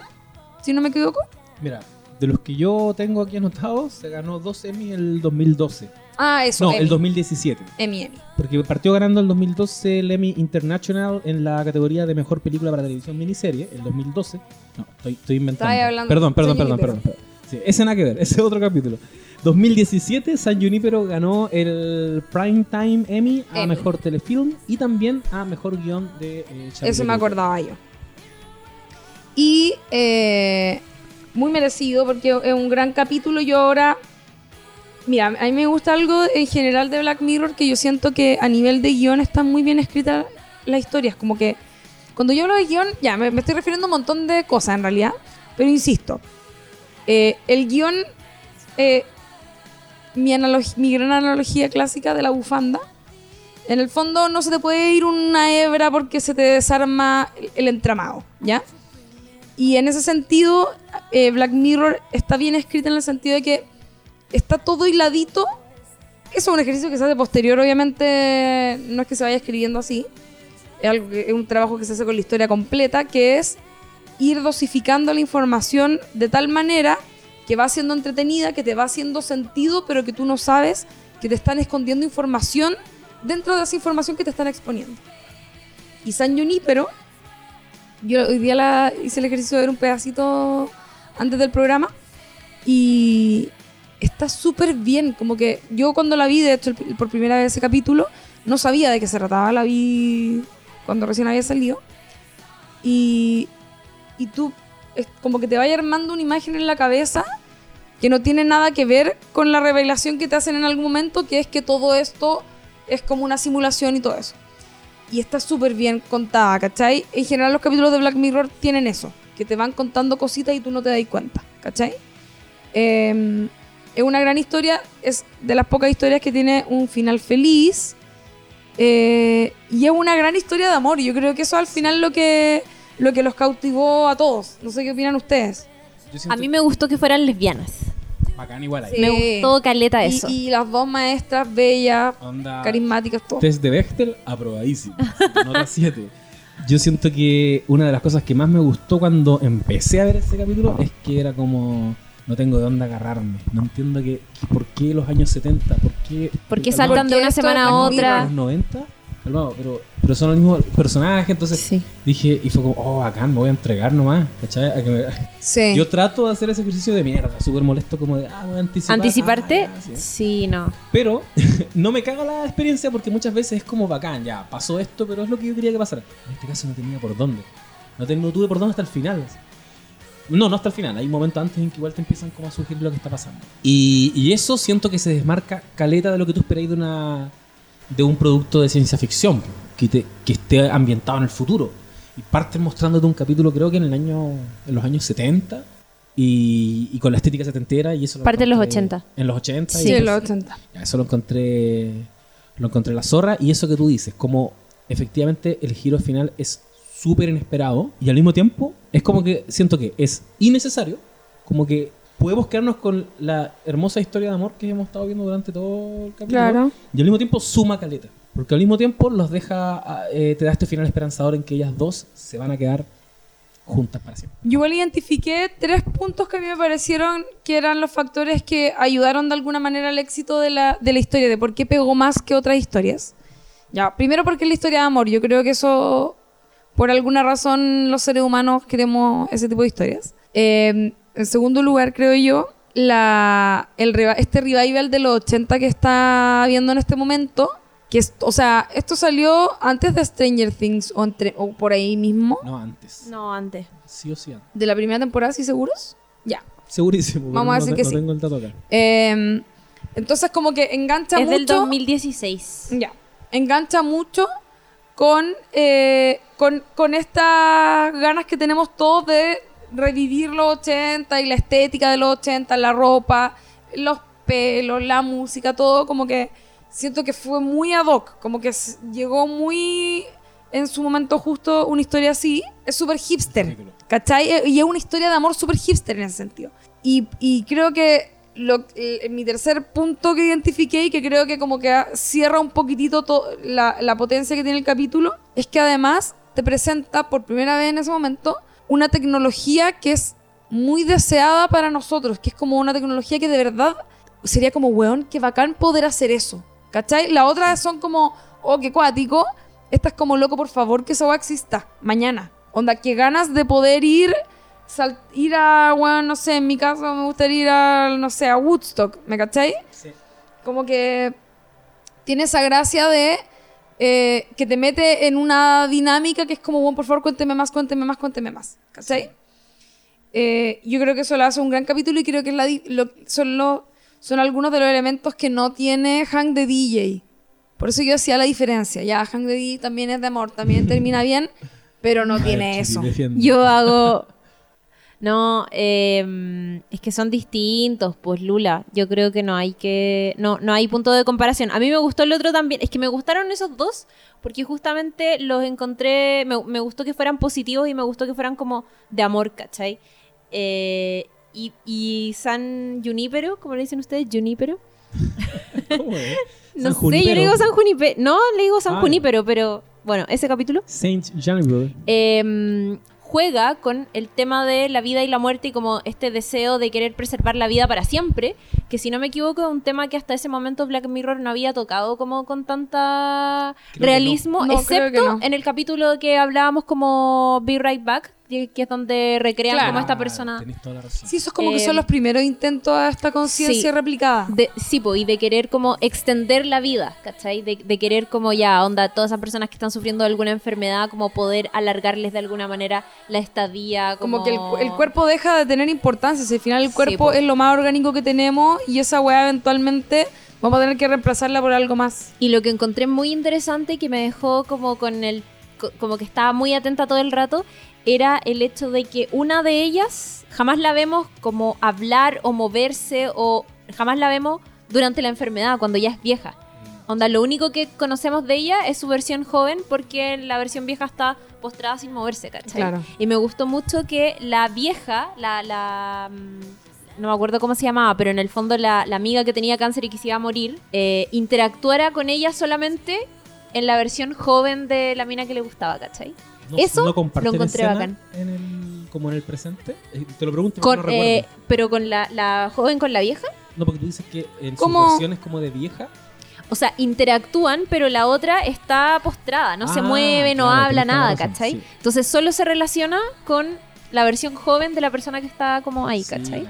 si no me equivoco. Mira, de los que yo tengo aquí anotados, se ganó dos Emmy el 2012. Ah, eso. No, Emmy. el 2017. Emmy, Emmy. Porque partió ganando el 2012 el Emmy International en la categoría de Mejor Película para Televisión Miniserie, el 2012. No, estoy, estoy inventando. Estaba hablando perdón, perdón, perdón, perdón, perdón. Sí, ese nada que ver, ese es otro capítulo. 2017, San Junipero ganó el Primetime Emmy a Emmy. Mejor Telefilm y también a Mejor Guión de eh, Eso me acordaba yo. Y eh, muy merecido porque es un gran capítulo. Yo ahora. Mira, a mí me gusta algo en general de Black Mirror que yo siento que a nivel de guion están muy bien escritas las historias. Como que cuando yo hablo de guion, ya me, estoy refiriendo a un montón de cosas en realidad. Pero insisto, eh, el guion, eh, mi, gran analogía clásica de la bufanda, en el fondo no se te puede ir una hebra porque se te desarma el entramado, ¿ya? Y en ese sentido, eh, Black Mirror está bien escrita en el sentido de que está todo hiladito. Eso es un ejercicio que se hace posterior, obviamente no es que se vaya escribiendo así. Es, algo es un trabajo que se hace con la historia completa, que es ir dosificando la información de tal manera que va siendo entretenida, que te va haciendo sentido, pero que tú no sabes que te están escondiendo información dentro de esa información que te están exponiendo. Y San Junípero, yo hoy día hice el ejercicio de ver un pedacito antes del programa y está súper bien, como que yo cuando la vi, de hecho por primera vez ese capítulo, no sabía de qué se trataba, la vi cuando recién había salido y, y tú como que te vaya armando una imagen en la cabeza que no tiene nada que ver con la revelación que te hacen en algún momento, que es que todo esto es como una simulación y todo eso. Y está súper bien contada, ¿cachai? En general los capítulos de Black Mirror tienen eso. que te van contando cositas y tú no te das cuenta, ¿cachai? Eh, es una gran historia, es de las pocas historias que tiene un final feliz. eh, y es una gran historia de amor. Yo creo que eso al final lo que, lo que los cautivó a todos. No sé qué opinan ustedes. Siento A mí me gustó que fueran lesbianas. Bacán igual ahí. Sí. Me gustó caleta Y, eso. y las dos maestras bellas, Onda, carismáticas, todo. Test de Bechtel, aprobadísimo. Nota 7. Yo siento que una de las cosas que más me gustó cuando empecé a ver ese capítulo es que era como. No tengo de dónde agarrarme. No entiendo que, que por qué los años 70, por qué. ¿Por qué calmado, saltan de una semana a es muy otra? los 90? Pero, pero son los mismos personajes, entonces Sí. dije, y fue como, oh, bacán, me voy a entregar nomás. ¿Cachai? A que me- Sí. Yo trato de hacer ese ejercicio de mierda, súper molesto, como de, ah, voy a anticipar. ¿Anticiparte? Ah, sí. Sí, no. Pero no me caga la experiencia porque muchas veces es como bacán, ya, pasó esto, pero es lo que yo quería que pasara. En este caso no tenía por dónde. No, ten- no tuve por dónde hasta el final. No, no hasta el final. Hay momentos antes en que igual te empiezan como a surgir lo que está pasando. Y, y eso siento que se desmarca caleta de lo que tú esperáis de una de un producto de ciencia ficción que, te- que esté ambientado en el futuro. Y parten mostrándote un capítulo creo que en el año en los años 70 y, y con la estética setentera y eso lo Parte en los encontré- 80. En los 80 Sí, y en los 80. ya, eso lo encontré lo encontré la zorra y eso que tú dices, como efectivamente el giro final es súper inesperado y al mismo tiempo es como que siento que es innecesario, como que podemos quedarnos con la hermosa historia de amor que hemos estado viendo durante todo el capítulo Claro. y al mismo tiempo suma caleta, porque al mismo tiempo los deja, ah, eh, te da este final esperanzador en que ellas dos se van a quedar juntas para siempre. Yo igual identifiqué tres puntos que a mí me parecieron que eran los factores que ayudaron de alguna manera al éxito de la, de la historia, de por qué pegó más que otras historias. Ya, primero porque es la historia de amor. Yo creo que eso, por alguna razón, los seres humanos queremos ese tipo de historias. Eh, en segundo lugar, creo yo, la, el, este revival de los 80 que está viendo en este momento, que es, o sea, esto salió antes de Stranger Things o, entre, o por ahí mismo, No antes. No, antes. Sí o sí antes. de la primera temporada, ¿sí seguros? Ya. Segurísimo. Vamos a no decir te- que no sí. tengo el dato acá. Eh, entonces como que engancha Es mucho. del 2016. Ya. Engancha mucho con, eh, con, con estas ganas que tenemos todos de revivir los 80 y la estética de los 80, la ropa, los pelos, la música, todo como que siento que fue muy ad hoc, como que llegó muy en su momento justo una historia así, es súper hipster. ¿cachai? Eh, Y es una historia de amor súper hipster en ese sentido. Y, y creo que lo, mi tercer punto que identifiqué y que creo que como que cierra un poquitito to- la, la potencia que tiene el capítulo, es que además te presenta por primera vez en ese momento una tecnología que es muy deseada para nosotros, que es como una tecnología que de verdad sería como, weón, qué bacán poder hacer eso. ¿Cachai? La otra son como, oh, qué cuático. Esta es como, loco, por favor, que weá exista mañana. Onda, que ganas de poder ir, sal- ir a, bueno, no sé, en mi caso me gustaría ir a, no sé, a Woodstock, ¿me cachai? Sí. Como que tiene esa gracia de eh, que te mete en una dinámica que es como, bueno, por favor, cuénteme más, cuénteme más, cuénteme más. ¿Cachai? Eh, yo creo que eso lo hace un gran capítulo y creo que es la lo- son, son algunos de los elementos que no tiene Hank de DJ. Por eso yo hacía la diferencia. Ya, Hank de DJ también es de amor, también termina bien, pero no tiene eso. Yo hago. No, eh, es que son distintos, pues Lula. Yo creo que no hay que. No, no hay punto de comparación. A mí me gustó el otro también. Es que me gustaron esos dos porque justamente los encontré. Me, me gustó que fueran positivos y me gustó que fueran como de amor, ¿cachai? Eh, y, y San Junípero, como le dicen ustedes, Junípero. ¿Cómo es? No sé, yo le digo San Junípero. No, le digo San Ah, ya. Junípero, pero bueno, ese capítulo Saint Juniper. eh, juega con el tema de la vida y la muerte y como este deseo de querer preservar la vida para siempre, que si no me equivoco es un tema que hasta ese momento Black Mirror no había tocado como con tanta Creo realismo, no. No, excepto no. en el capítulo que hablábamos como Be Right Back, que es donde recrean Claro. como esta persona... Tenés toda la razón. Sí, eso es como que Eh, son los primeros intentos a esta conciencia sí. replicada. De, sí, po, y de querer como extender la vida, ¿cachai? De, de querer como ya, onda, todas esas personas que están sufriendo de alguna enfermedad, como poder alargarles de alguna manera la estadía. Como, Como, que el, el cuerpo deja de tener importancia. Si al final el cuerpo po. es lo más orgánico que tenemos y esa weá eventualmente vamos a tener que reemplazarla por algo más. Y lo que encontré muy interesante que me dejó como con el co- como que estaba muy atenta todo el rato, era el hecho de que una de ellas jamás la vemos como hablar o moverse o jamás la vemos durante la enfermedad, cuando ya es vieja. Onda, lo único que conocemos de ella es su versión joven porque la versión vieja está postrada sin moverse, ¿cachai? Claro. Y me gustó mucho que la vieja, la, la mm, no me acuerdo cómo se llamaba, pero en el fondo la, la amiga que tenía cáncer y que se iba a morir, eh, interactuara con ella solamente en la versión joven de la mina que le gustaba, ¿cachai? No- Eso no lo encontré bacán. En el, como en el presente. Eh, Te lo pregunto Con, porque no eh, pero con la, la joven con la vieja. No, porque tú dices que en ¿Cómo? sus versiones como de vieja. O sea, interactúan, pero la otra está postrada, no se Ah, mueve, no claro, habla, nada, razón, ¿cachai? sí. Entonces solo se relaciona con la versión joven de la persona que está como ahí, Sí, ¿cachai?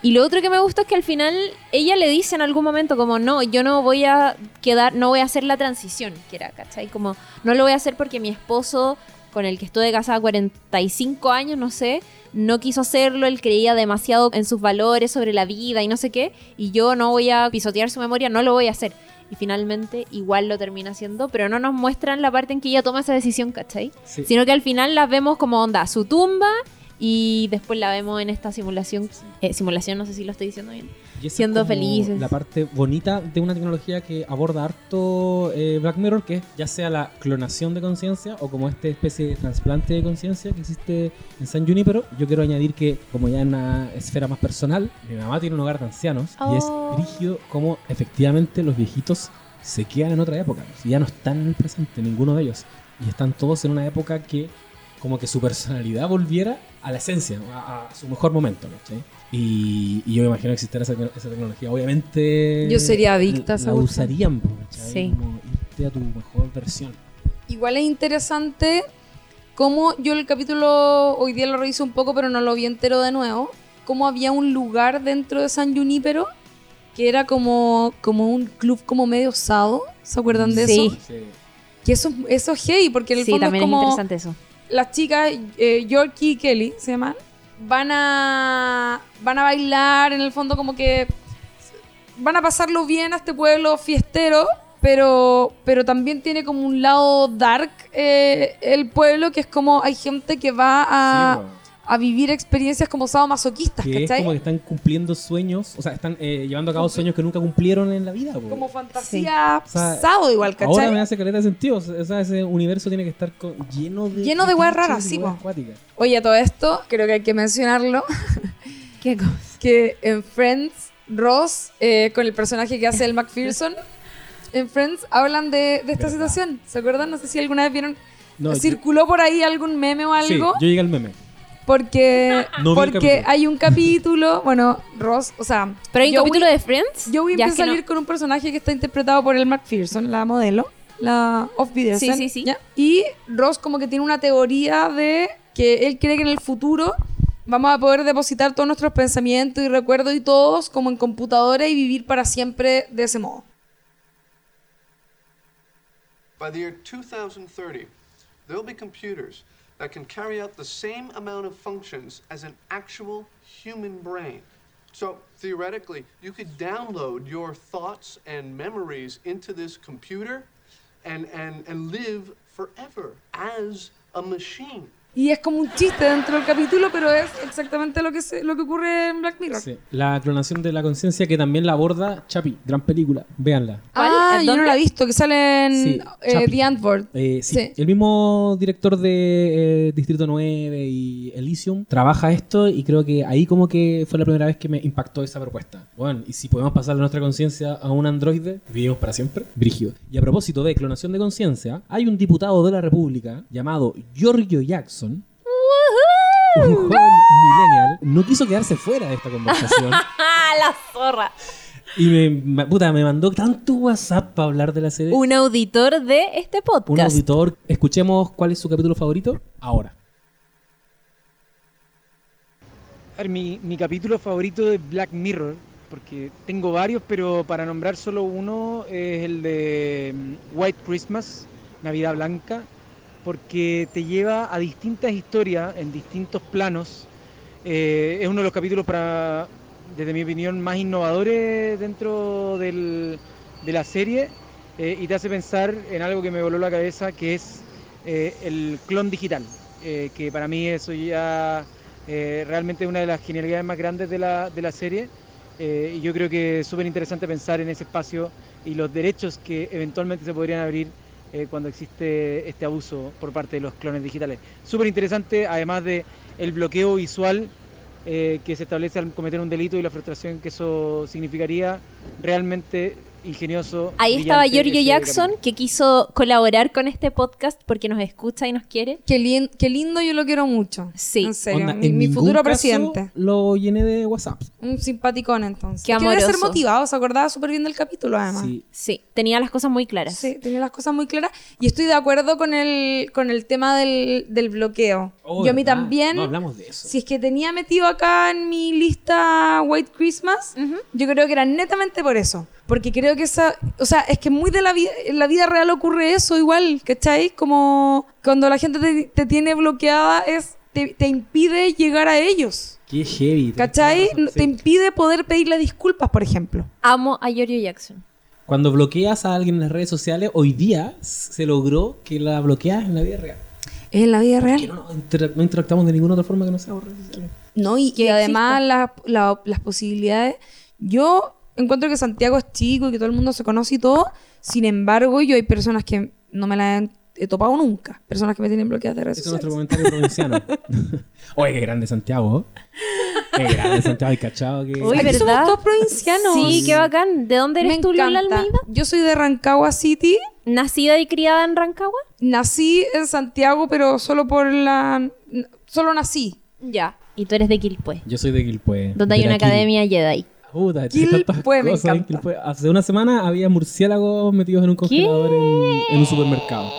Y lo otro que me gusta es que al final ella le dice en algún momento como no, yo no voy a quedar, no voy a hacer la transición, que era, ¿cachai? Como no lo voy a hacer porque mi esposo, con el que estuve casada 45 años, no sé, no quiso hacerlo, él creía demasiado en sus valores sobre la vida y no sé qué, y yo no voy a pisotear su memoria, no lo voy a hacer. Y finalmente igual lo termina haciendo, pero no nos muestran la parte en que ella toma esa decisión, ¿cachai? Sí. Sino que al final las vemos como onda, su tumba y después la vemos en esta simulación. eh, simulación, no sé si lo estoy diciendo bien. Siendo felices. La parte bonita de una tecnología que aborda harto eh, Black Mirror, que es ya sea la clonación de conciencia o como esta especie de trasplante de conciencia que existe en San Junipero. Yo quiero añadir que, como ya en una esfera más personal, mi mamá tiene un hogar de ancianos y es Oh. rígido como efectivamente los viejitos se quedan en otra época. Ya no están en el presente, ninguno de ellos. Y están todos en una época que como que su personalidad volviera a la esencia, a, a su mejor momento. ¿cachai? Y, y yo me imagino que existiera esa, esa tecnología. Obviamente. Yo sería adicta a esa La usarían. Sí. Como irte a tu mejor versión. Igual es interesante cómo yo el capítulo hoy día lo reviso un poco, pero no lo vi entero de nuevo. Cómo había un lugar dentro de San Junípero que era como, como un club como medio osado. ¿Se acuerdan de Sí. eso? Que eso, eso es heavy, porque en el Sí, fondo es también es como interesante eso. Las chicas, eh, Yorkie y Kelly se llaman, van a, van a bailar, en el fondo como que van a pasarlo bien a este pueblo fiestero, pero, pero también tiene como un lado dark eh, el pueblo, que es como hay gente que va a. a vivir experiencias como sadomasoquistas, que es ¿cachai? como que están cumpliendo sueños, o sea, están eh, llevando a cabo sueños que nunca cumplieron en la vida. po. Como fantasía O sea, sado igual, ¿cachai? Ahora me hace caleta de sentido. O sea, ese universo tiene que estar con- lleno de. Lleno de weas raras, sí. Oye, todo esto, creo que hay que mencionarlo. ¿Qué cosa? que en Friends, Ross, eh, con el personaje que hace el McPherson, en Friends hablan de, de esta ¿Verdad? situación. ¿Se acuerdan? No sé si alguna vez vieron. No, yo- circuló por ahí algún meme o Sí, algo. yo llegué al meme. Porque, No porque hay un capítulo. Bueno, Ross, o sea. Pero hay un Joey- capítulo de Friends. Joey Ya, empieza es que a no- salir con un personaje que está interpretado por el McPherson, la modelo, la Off Sí, sí, sí. Y Ross como que tiene una teoría de que él cree que en el futuro vamos a poder depositar todos nuestros pensamientos y recuerdos y todos como en computadora y vivir para siempre de ese modo. By the year 2030, there'll be computers that can carry out the same amount of functions as an actual human brain. So, theoretically, you could download your thoughts and memories into this computer and, and, and live forever as a machine. Y es como un chiste dentro del capítulo, pero es exactamente lo que, se- lo que ocurre en Black Mirror. Sí. La clonación de la conciencia que también la aborda Chapi. Gran película. Véanla. Ah, yo no la he visto, que sale en Sí, eh. The Antwoord. Eh, sí, Sí. El mismo director de eh, Distrito 9 y Elysium trabaja esto y creo que ahí como que fue la primera vez que me impactó esa propuesta. Bueno, y si podemos pasarle nuestra conciencia a un androide, vivimos para siempre. Brígido. Y a propósito de clonación de conciencia, hay un diputado de la República llamado Giorgio Jackson. Un joven millennial no quiso quedarse fuera de esta conversación ¡Ah, la zorra! y me, puta, me mandó tanto WhatsApp para hablar de la serie. Un auditor de este Un podcast. auditor. Escuchemos cuál es su capítulo favorito ahora. A ver, mi, mi capítulo favorito de Black Mirror, porque tengo varios, pero para nombrar solo uno es el de mm, White Christmas, Navidad Blanca, porque te lleva a distintas historias en distintos planos. Eh, es uno de los capítulos para, desde mi opinión, más innovadores dentro del- de la serie eh, y te hace pensar en algo que me voló la cabeza, que es eh, el clon digital, eh, que para mí eso ya realmente es una de las genialidades más grandes de la, de la serie. y yo creo que es súper interesante pensar en ese espacio y los derechos que eventualmente se podrían abrir eh, cuando existe este abuso por parte de los clones digitales. Súper interesante, además de el bloqueo visual eh, que se establece al cometer un delito y la frustración que eso significaría, realmente ingenioso. Ahí estaba Giorgio Jackson, que quiso colaborar con este podcast porque nos escucha y nos quiere. Qué, lin- qué lindo, yo lo quiero mucho. Sí. En serio, Onda, mi, en mi futuro caso presidente. Lo llené de WhatsApp. Un simpaticón entonces. Qué Que debe ser amoroso. motivado, se acordaba súper bien del capítulo además. Sí. Sí, tenía las cosas muy claras. Sí, tenía las cosas muy claras. Y estoy de acuerdo con el, con el tema del, del bloqueo. Oh, Yo a mí ¿verdad? también, No hablamos de eso. si es que tenía metido acá en mi lista White Christmas, yo creo que era netamente por eso. Porque creo que esa, o sea, es que muy de la vida, en la vida real ocurre eso igual, ¿cachai? Como cuando la gente te, te tiene bloqueada es, te, te impide llegar a ellos. Qué heavy. ¿Cachai? Te razón, sí. impide poder pedirle disculpas, por ejemplo. Amo a Giorgio Jackson. Cuando bloqueas a alguien en las redes sociales, hoy día se logró que la bloqueas en la vida real. Es en la vida real. no, no interactuamos de ninguna otra forma que no sea por redes sociales. No, y, Que y además la- la- las posibilidades. Yo encuentro que Santiago es chico y que todo el mundo se conoce y todo. Sin embargo, yo hay personas que no me las he, he topado nunca. Personas que me tienen bloqueadas de redes Ese es nuestro comentario provinciano. Oye, qué grande Santiago. Qué grande Santiago y cachado que... Uy, Aquí ¿verdad? somos todos provincianos. Sí, qué bacán. ¿De dónde eres Me tú, Lola. Almeida? Yo soy de Rancagua City. ¿Nacida y criada en Rancagua? Nací en Santiago, pero solo por la... Solo nací. Ya. Y tú eres de Quilpué, Yo soy de Quilpué. donde hay una la Quil. academia Jedi. Puta, me encanta. Quilpué. Hace una semana había murciélagos metidos en un congelador en, en un supermercado.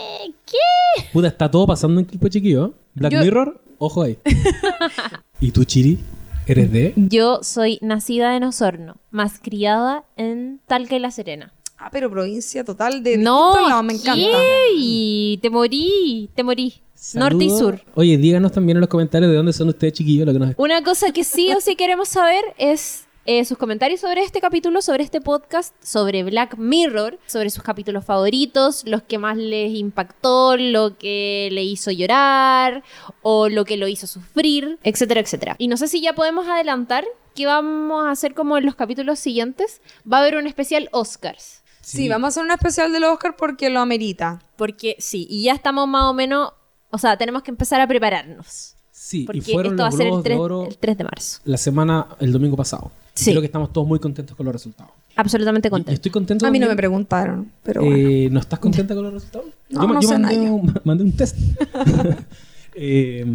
¿Qué? Puta, está todo pasando en Quilpué, chiquillo. Black Yo- Mirror, ojo ahí. ¿Y tú, Chiri? ¿Eres de? Yo soy nacida en Osorno, más criada en Talca y La Serena. Ah, pero provincia total de No, lados, me encanta. ¿qué? Y te morí, te morí. Norte y sur. Oye, díganos también en los comentarios de dónde son ustedes, chiquillos, lo que nos Una cosa que sí o sí queremos saber es eh, sus comentarios sobre este capítulo, sobre este podcast, sobre Black Mirror, sobre sus capítulos favoritos, los que más les impactó, lo que le hizo llorar o lo que lo hizo sufrir, etcétera, etcétera. Y no sé si ya podemos adelantar qué vamos a hacer como en los capítulos siguientes. Va a haber un especial Oscars. Sí, vamos a hacer un especial del Oscar porque lo amerita. Porque sí, y ya estamos más o menos, o sea, tenemos que empezar a prepararnos. Sí, Porque y fueron esto va a ser el Globos 3, de Oro el 3 de marzo. la semana, el domingo pasado. Sí. Creo que estamos todos muy contentos con los resultados. Absolutamente Y- y contento. estoy contento A mí no me preguntaron, pero bueno. Eh, ¿No estás contenta con los resultados? No, yo no yo sé mandé, nada. un, mandé un test. eh,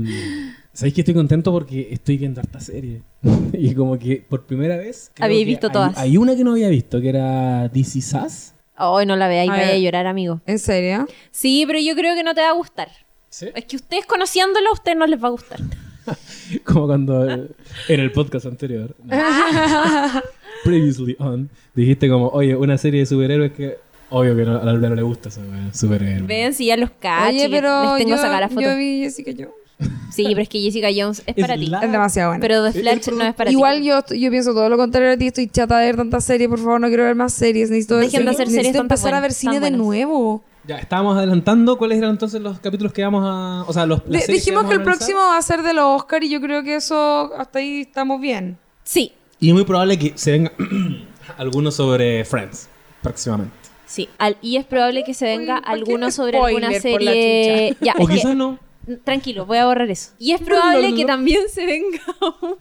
¿Sabéis que estoy contento porque estoy viendo harta serie? y como que por primera vez... que visto hay- todas. Hay una que no había visto, que era DC Sass. Hoy no la veáis, A vaya a llorar, amigo. ¿En serio? Sí, pero yo creo que no te va a gustar. ¿Sí? Es que ustedes conociéndolo, a ustedes no les va a gustar. Como cuando eh, en el podcast anterior. no. Previously on. Dijiste como, oye, una serie de superhéroes que... Obvio que no, a la Lula no le gusta esa wea, superhéroe. Ven si ya los cacho. Oye, pero les tengo yo, sacar la foto. yo vi Jessica Jones. Sí, pero es que Jessica Jones es Es para ti. la- Es demasiado buena. Pero The Flash no es para Igual ti. yo, estoy- yo pienso todo lo contrario de ti. Estoy chata de ver tantas series. Por favor, no quiero ver más series. Necesito, ver- Dejen de hacer necesito series tan empezar a ver cine tan de buenas. nuevo. Ya, estábamos adelantando cuáles eran entonces los capítulos que vamos a... O sea, los, De- dijimos que el analizar. próximo va a ser de los Oscar y yo creo que eso hasta ahí estamos bien. Sí, Y es muy probable que se venga alguno sobre Friends próximamente. sí. Al- y es probable que se venga Uy, ¿por qué alguno sobre alguna serie. Ya, O quizás no. Tranquilo, voy a borrar eso. Y es probable que también se venga un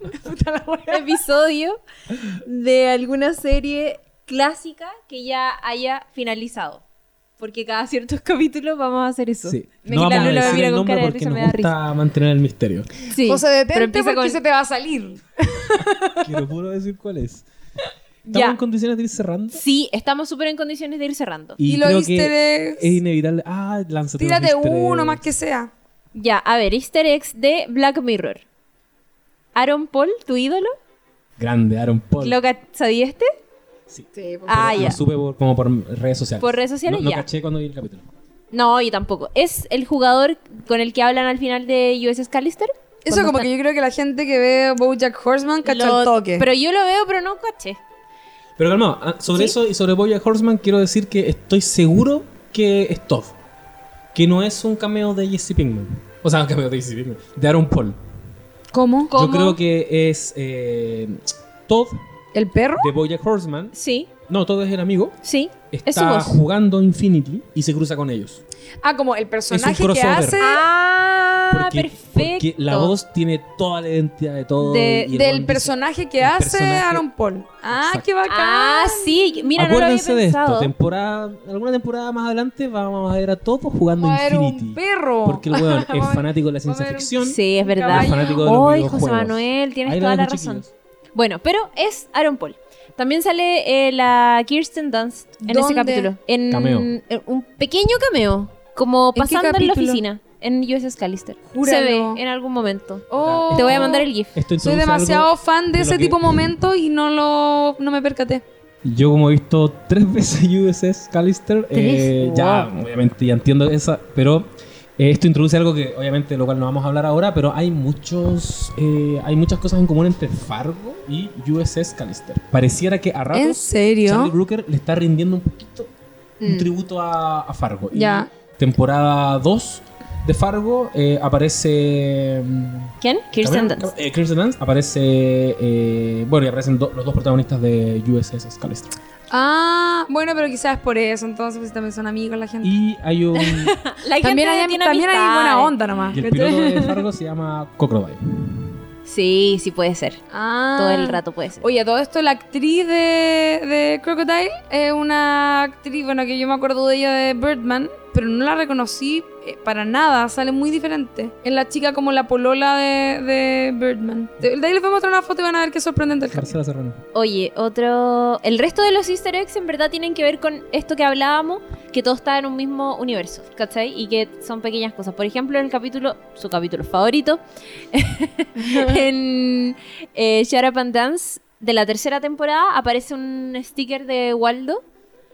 episodio de alguna serie clásica que ya haya finalizado. Porque cada ciertos capítulos vamos a hacer eso. Sí. Me no vamos a decir mira el nombre porque risa, nos me da risa. mantener el misterio. Sí, José, pero detente empieza porque con- se te va a salir. Quiero puro decir cuál es. Ya. Estamos en condiciones de ir cerrando. Sí, estamos súper en condiciones de ir cerrando. Y, Y creo easter eggs. es inevitable. Ah, lánzate Tírate uno más que sea. Ya, a ver, easter eggs de Black Mirror. Aaron Paul, tu ídolo. Grande, Aaron Paul. ¿Lo ca- ¿Sabía este? Sí. Ah, Lo ya. supe por- como por redes sociales. Por redes sociales, no, no ya. caché cuando vi el capítulo. No, yo tampoco. Es el jugador con el que hablan al final de USS Callister. Eso como está- que yo creo que la gente que ve Bojack Horseman cacha Lo- el toque. Pero yo lo veo, pero no caché. Pero calma, ah, sobre ¿Sí? eso y sobre Boya Horseman quiero decir que estoy seguro que es Todd. que no es un cameo de Jesse Pinkman. O sea, un cameo de Jesse Pinkman. De Aaron Paul. ¿Cómo? ¿Cómo? Yo creo que es eh, Todd ¿El perro? de Bojack Horseman. Sí, No, Todd es el amigo. sí. Es su Está voz. jugando Infinity y se cruza con ellos. Ah, como el personaje que hace Ah, Porque, perfecto. porque la voz tiene toda la identidad de todo. De- y el del weón dice- personaje que hace personaje- Aaron Paul. Ah, Exacto. qué bacán. Ah, sí. Mira, Acuérdense no lo había de esto. pensado. Temporada, alguna temporada más adelante vamos a ver a todos jugando a haber Infinity. un perro. Porque el weón es fanático de la ciencia ficción. Sí, es verdad. Es fanático de los. José Manuel, tienes Ahí toda la dejo, razón. chiquillos. Bueno, pero es Aaron Paul. También sale eh, la Kirsten Dunst en ese ¿Dónde? capítulo. En, Cameo. en un pequeño cameo. Como ¿En pasando en la capítulo? oficina. En USS Callister. Júralo. Se ve en algún momento. Oh, Te voy a mandar el GIF. Soy demasiado fan de ese que- tipo de momentos y no lo no me percaté. Yo como he visto tres veces USS Callister, eh, ya obviamente ya entiendo esa, pero esto introduce algo que obviamente de lo cual no vamos a hablar ahora, pero hay muchos eh, hay muchas cosas en común entre Fargo y USS Callister. Pareciera que a ratos ¿En serio? Charlie Brooker le está rindiendo un poquito un Mm. tributo a, a Fargo. Y Ya. temporada 2 de Fargo eh, aparece mm, ¿Quién? Kirsten Dunst. eh, Kirsten Dunst. Aparece. eh, bueno, y aparecen do- los dos protagonistas de USS Callister. Ah, bueno, pero quizás es por eso, entonces pues, también son amigos la gente. Y hay un. La también gente hay, tiene también hay buena onda nomás. y el piloto de Fargo se llama Crocodile. Sí, sí puede ser. Ah. Todo el rato puede ser. Oye, todo esto, la actriz de, de Crocodile es una actriz, bueno, que yo me acuerdo de ella de Birdman, pero no la reconocí eh, para nada, sale muy diferente. Es la chica como la polola de, de Birdman. De, de ahí les voy a mostrar una foto y van a ver qué sorprendente el capítulo. Marcela Serrano. Oye, otro. El resto de los Easter eggs en verdad tienen que ver con esto que hablábamos, que todo está en un mismo universo, ¿cachai? Y que son pequeñas cosas. Por ejemplo, en el capítulo, su capítulo favorito, en eh, Shut Up and Dance de la tercera temporada aparece un sticker de Waldo.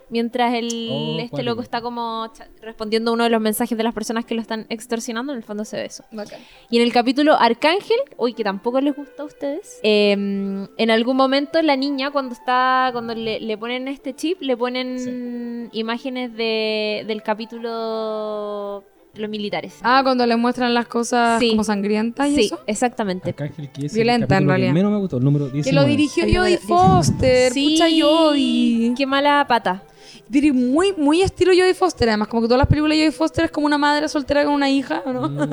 Mientras el, Oh, este loco está como cha- respondiendo uno de los mensajes de las personas que lo están extorsionando, en el fondo se ve eso. Bacán. Y en el capítulo Arcángel, uy, que tampoco les gusta a ustedes, eh, en algún momento la niña cuando está, cuando le, le ponen este chip, le ponen imágenes de, del capítulo los militares. Ah, cuando le muestran las cosas Sí. como sangrientas y sí, eso. exactamente. Arcángel, que es Violenta, el en realidad. que menos me gustó, el número 19. Que lo dirigió Jodie Foster. Sí, Pucha Jodie. qué mala pata. Muy, muy estilo Jodie Foster, además. Como que todas las películas de Jodie Foster es como una madre soltera con una hija, ¿o ¿no? Mm.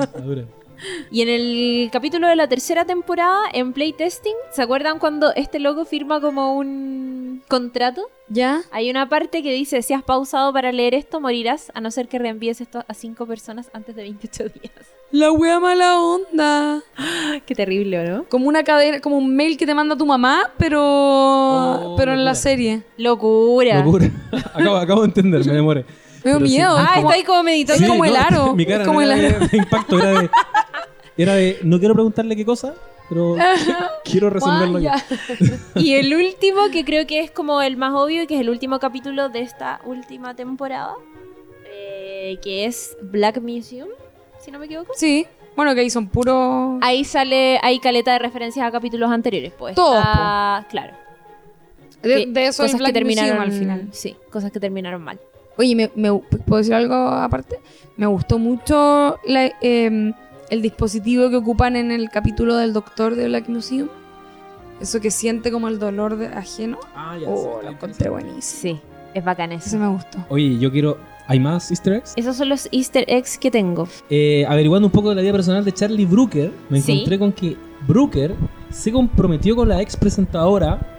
Y en el capítulo de la tercera temporada, en playtesting, ¿se acuerdan cuando este loco firma como un contrato? ¿Ya? Hay una parte que dice, si has pausado para leer esto, morirás, a no ser que reenvíes esto a cinco personas antes de 28 días. La wea mala onda. Qué terrible, ¿o ¿no? Como una cadena, como un mail que te manda tu mamá, pero, Oh, pero en la serie. Locura. Locura. acabo, acabo de entender, me demoré. Me dio Pero sí, miedo. Ah, como- está ahí como meditando. Como el aro, Mi cara es como no el era aro. de, de impacto, era de, era de. No quiero preguntarle qué cosa, pero quiero resolverlo yo. Y el último, que creo que es como el más obvio, y que es el último capítulo de esta última temporada, eh, que es Black Museum, si no me equivoco. Sí. Bueno, que ahí son puros. Ahí sale, hay caleta de referencias a capítulos anteriores, pues. Todos, está- Claro. De, que- de eso el cosas que Black terminaron Museum al final. Sí, cosas que terminaron mal. Oye, me, me- ¿puedo decir algo aparte? Me gustó mucho la- em, el dispositivo que ocupan en el capítulo del doctor de Black Museum. Eso que siente como el dolor de ajeno. Ah, ya, Oh, sí, lo encontré buenísimo. Sí, es bacán eso. Eso me gustó. Oye, yo quiero. ¿Hay más easter eggs? Esos son los easter eggs que tengo. Eh, averiguando un poco de la vida personal de Charlie Brooker, me Sí. encontré con que Brooker se comprometió con la ex presentadora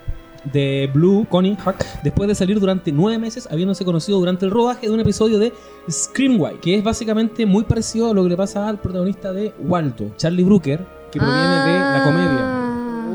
de Blue, Connie Hack, después de salir durante nueve meses, habiéndose conocido durante el rodaje de un episodio de Screamway, que es básicamente muy parecido a lo que le pasa al protagonista de Waldo, Charlie Brooker, que proviene de la comedia. Ah.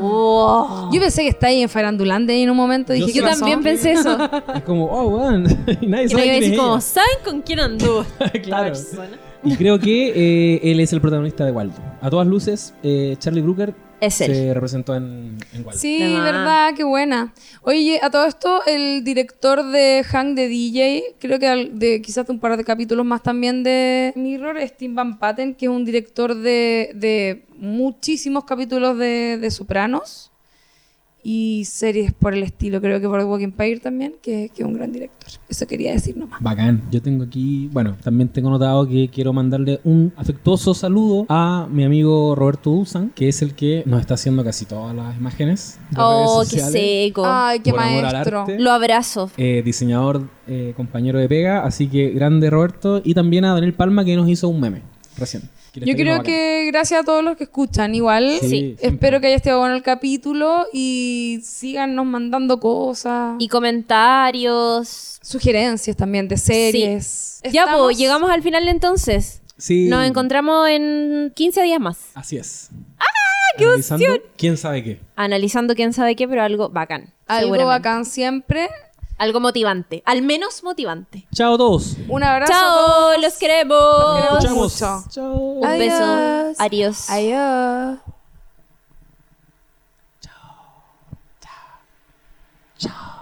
Wow. Yo pensé que está ahí en Farandulandia y en un momento dije, Yo también pensé eso. Es como, oh, weón, y nadie Y sabe iba a quién decir como. ¿saben con quién anduvo Claro. persona? Y creo que eh, él es el protagonista de Waldo. A todas luces, eh, Charlie Brooker Es él. se representó en, en. Sí, verdad, qué buena. Oye, a todo esto, el director de Hank de DJ, creo que al- de quizás de un par de capítulos más también de Mirror, es Tim Van Patten, que es un director de, de muchísimos capítulos de, de Sopranos. Y series por el estilo. Creo que Boardwalk Empire también, que, que es un gran director. Eso quería decir nomás. Bacán. Yo tengo aquí, bueno, también tengo notado que quiero mandarle un afectuoso saludo a mi amigo Roberto Duzan, que es el que nos está haciendo casi todas las imágenes de Oh, redes qué sociales. seco. Ay, qué Por amor al maestro. arte. Lo abrazo. Eh, diseñador, eh, compañero de pega, así que grande Roberto. Y también a Daniel Palma que nos hizo un meme recién. Yo creo que gracias a todos los que escuchan, igual Sí, Sí. espero que haya estado bueno el capítulo y síganos mandando cosas Y comentarios. sugerencias también de series. Ya, Estamos- pues, llegamos al final entonces. Sí. Nos encontramos en 15 días más. Así es. ¡Ah, qué emoción! ¿Quién sabe qué? Analizando quién sabe qué, pero algo bacán. Algo bacán siempre. Algo motivante, al menos motivante. Chao a todos. Un abrazo. Chao, los queremos. Chao. Un beso. Adiós. Adiós. Chao. Chao. Chao.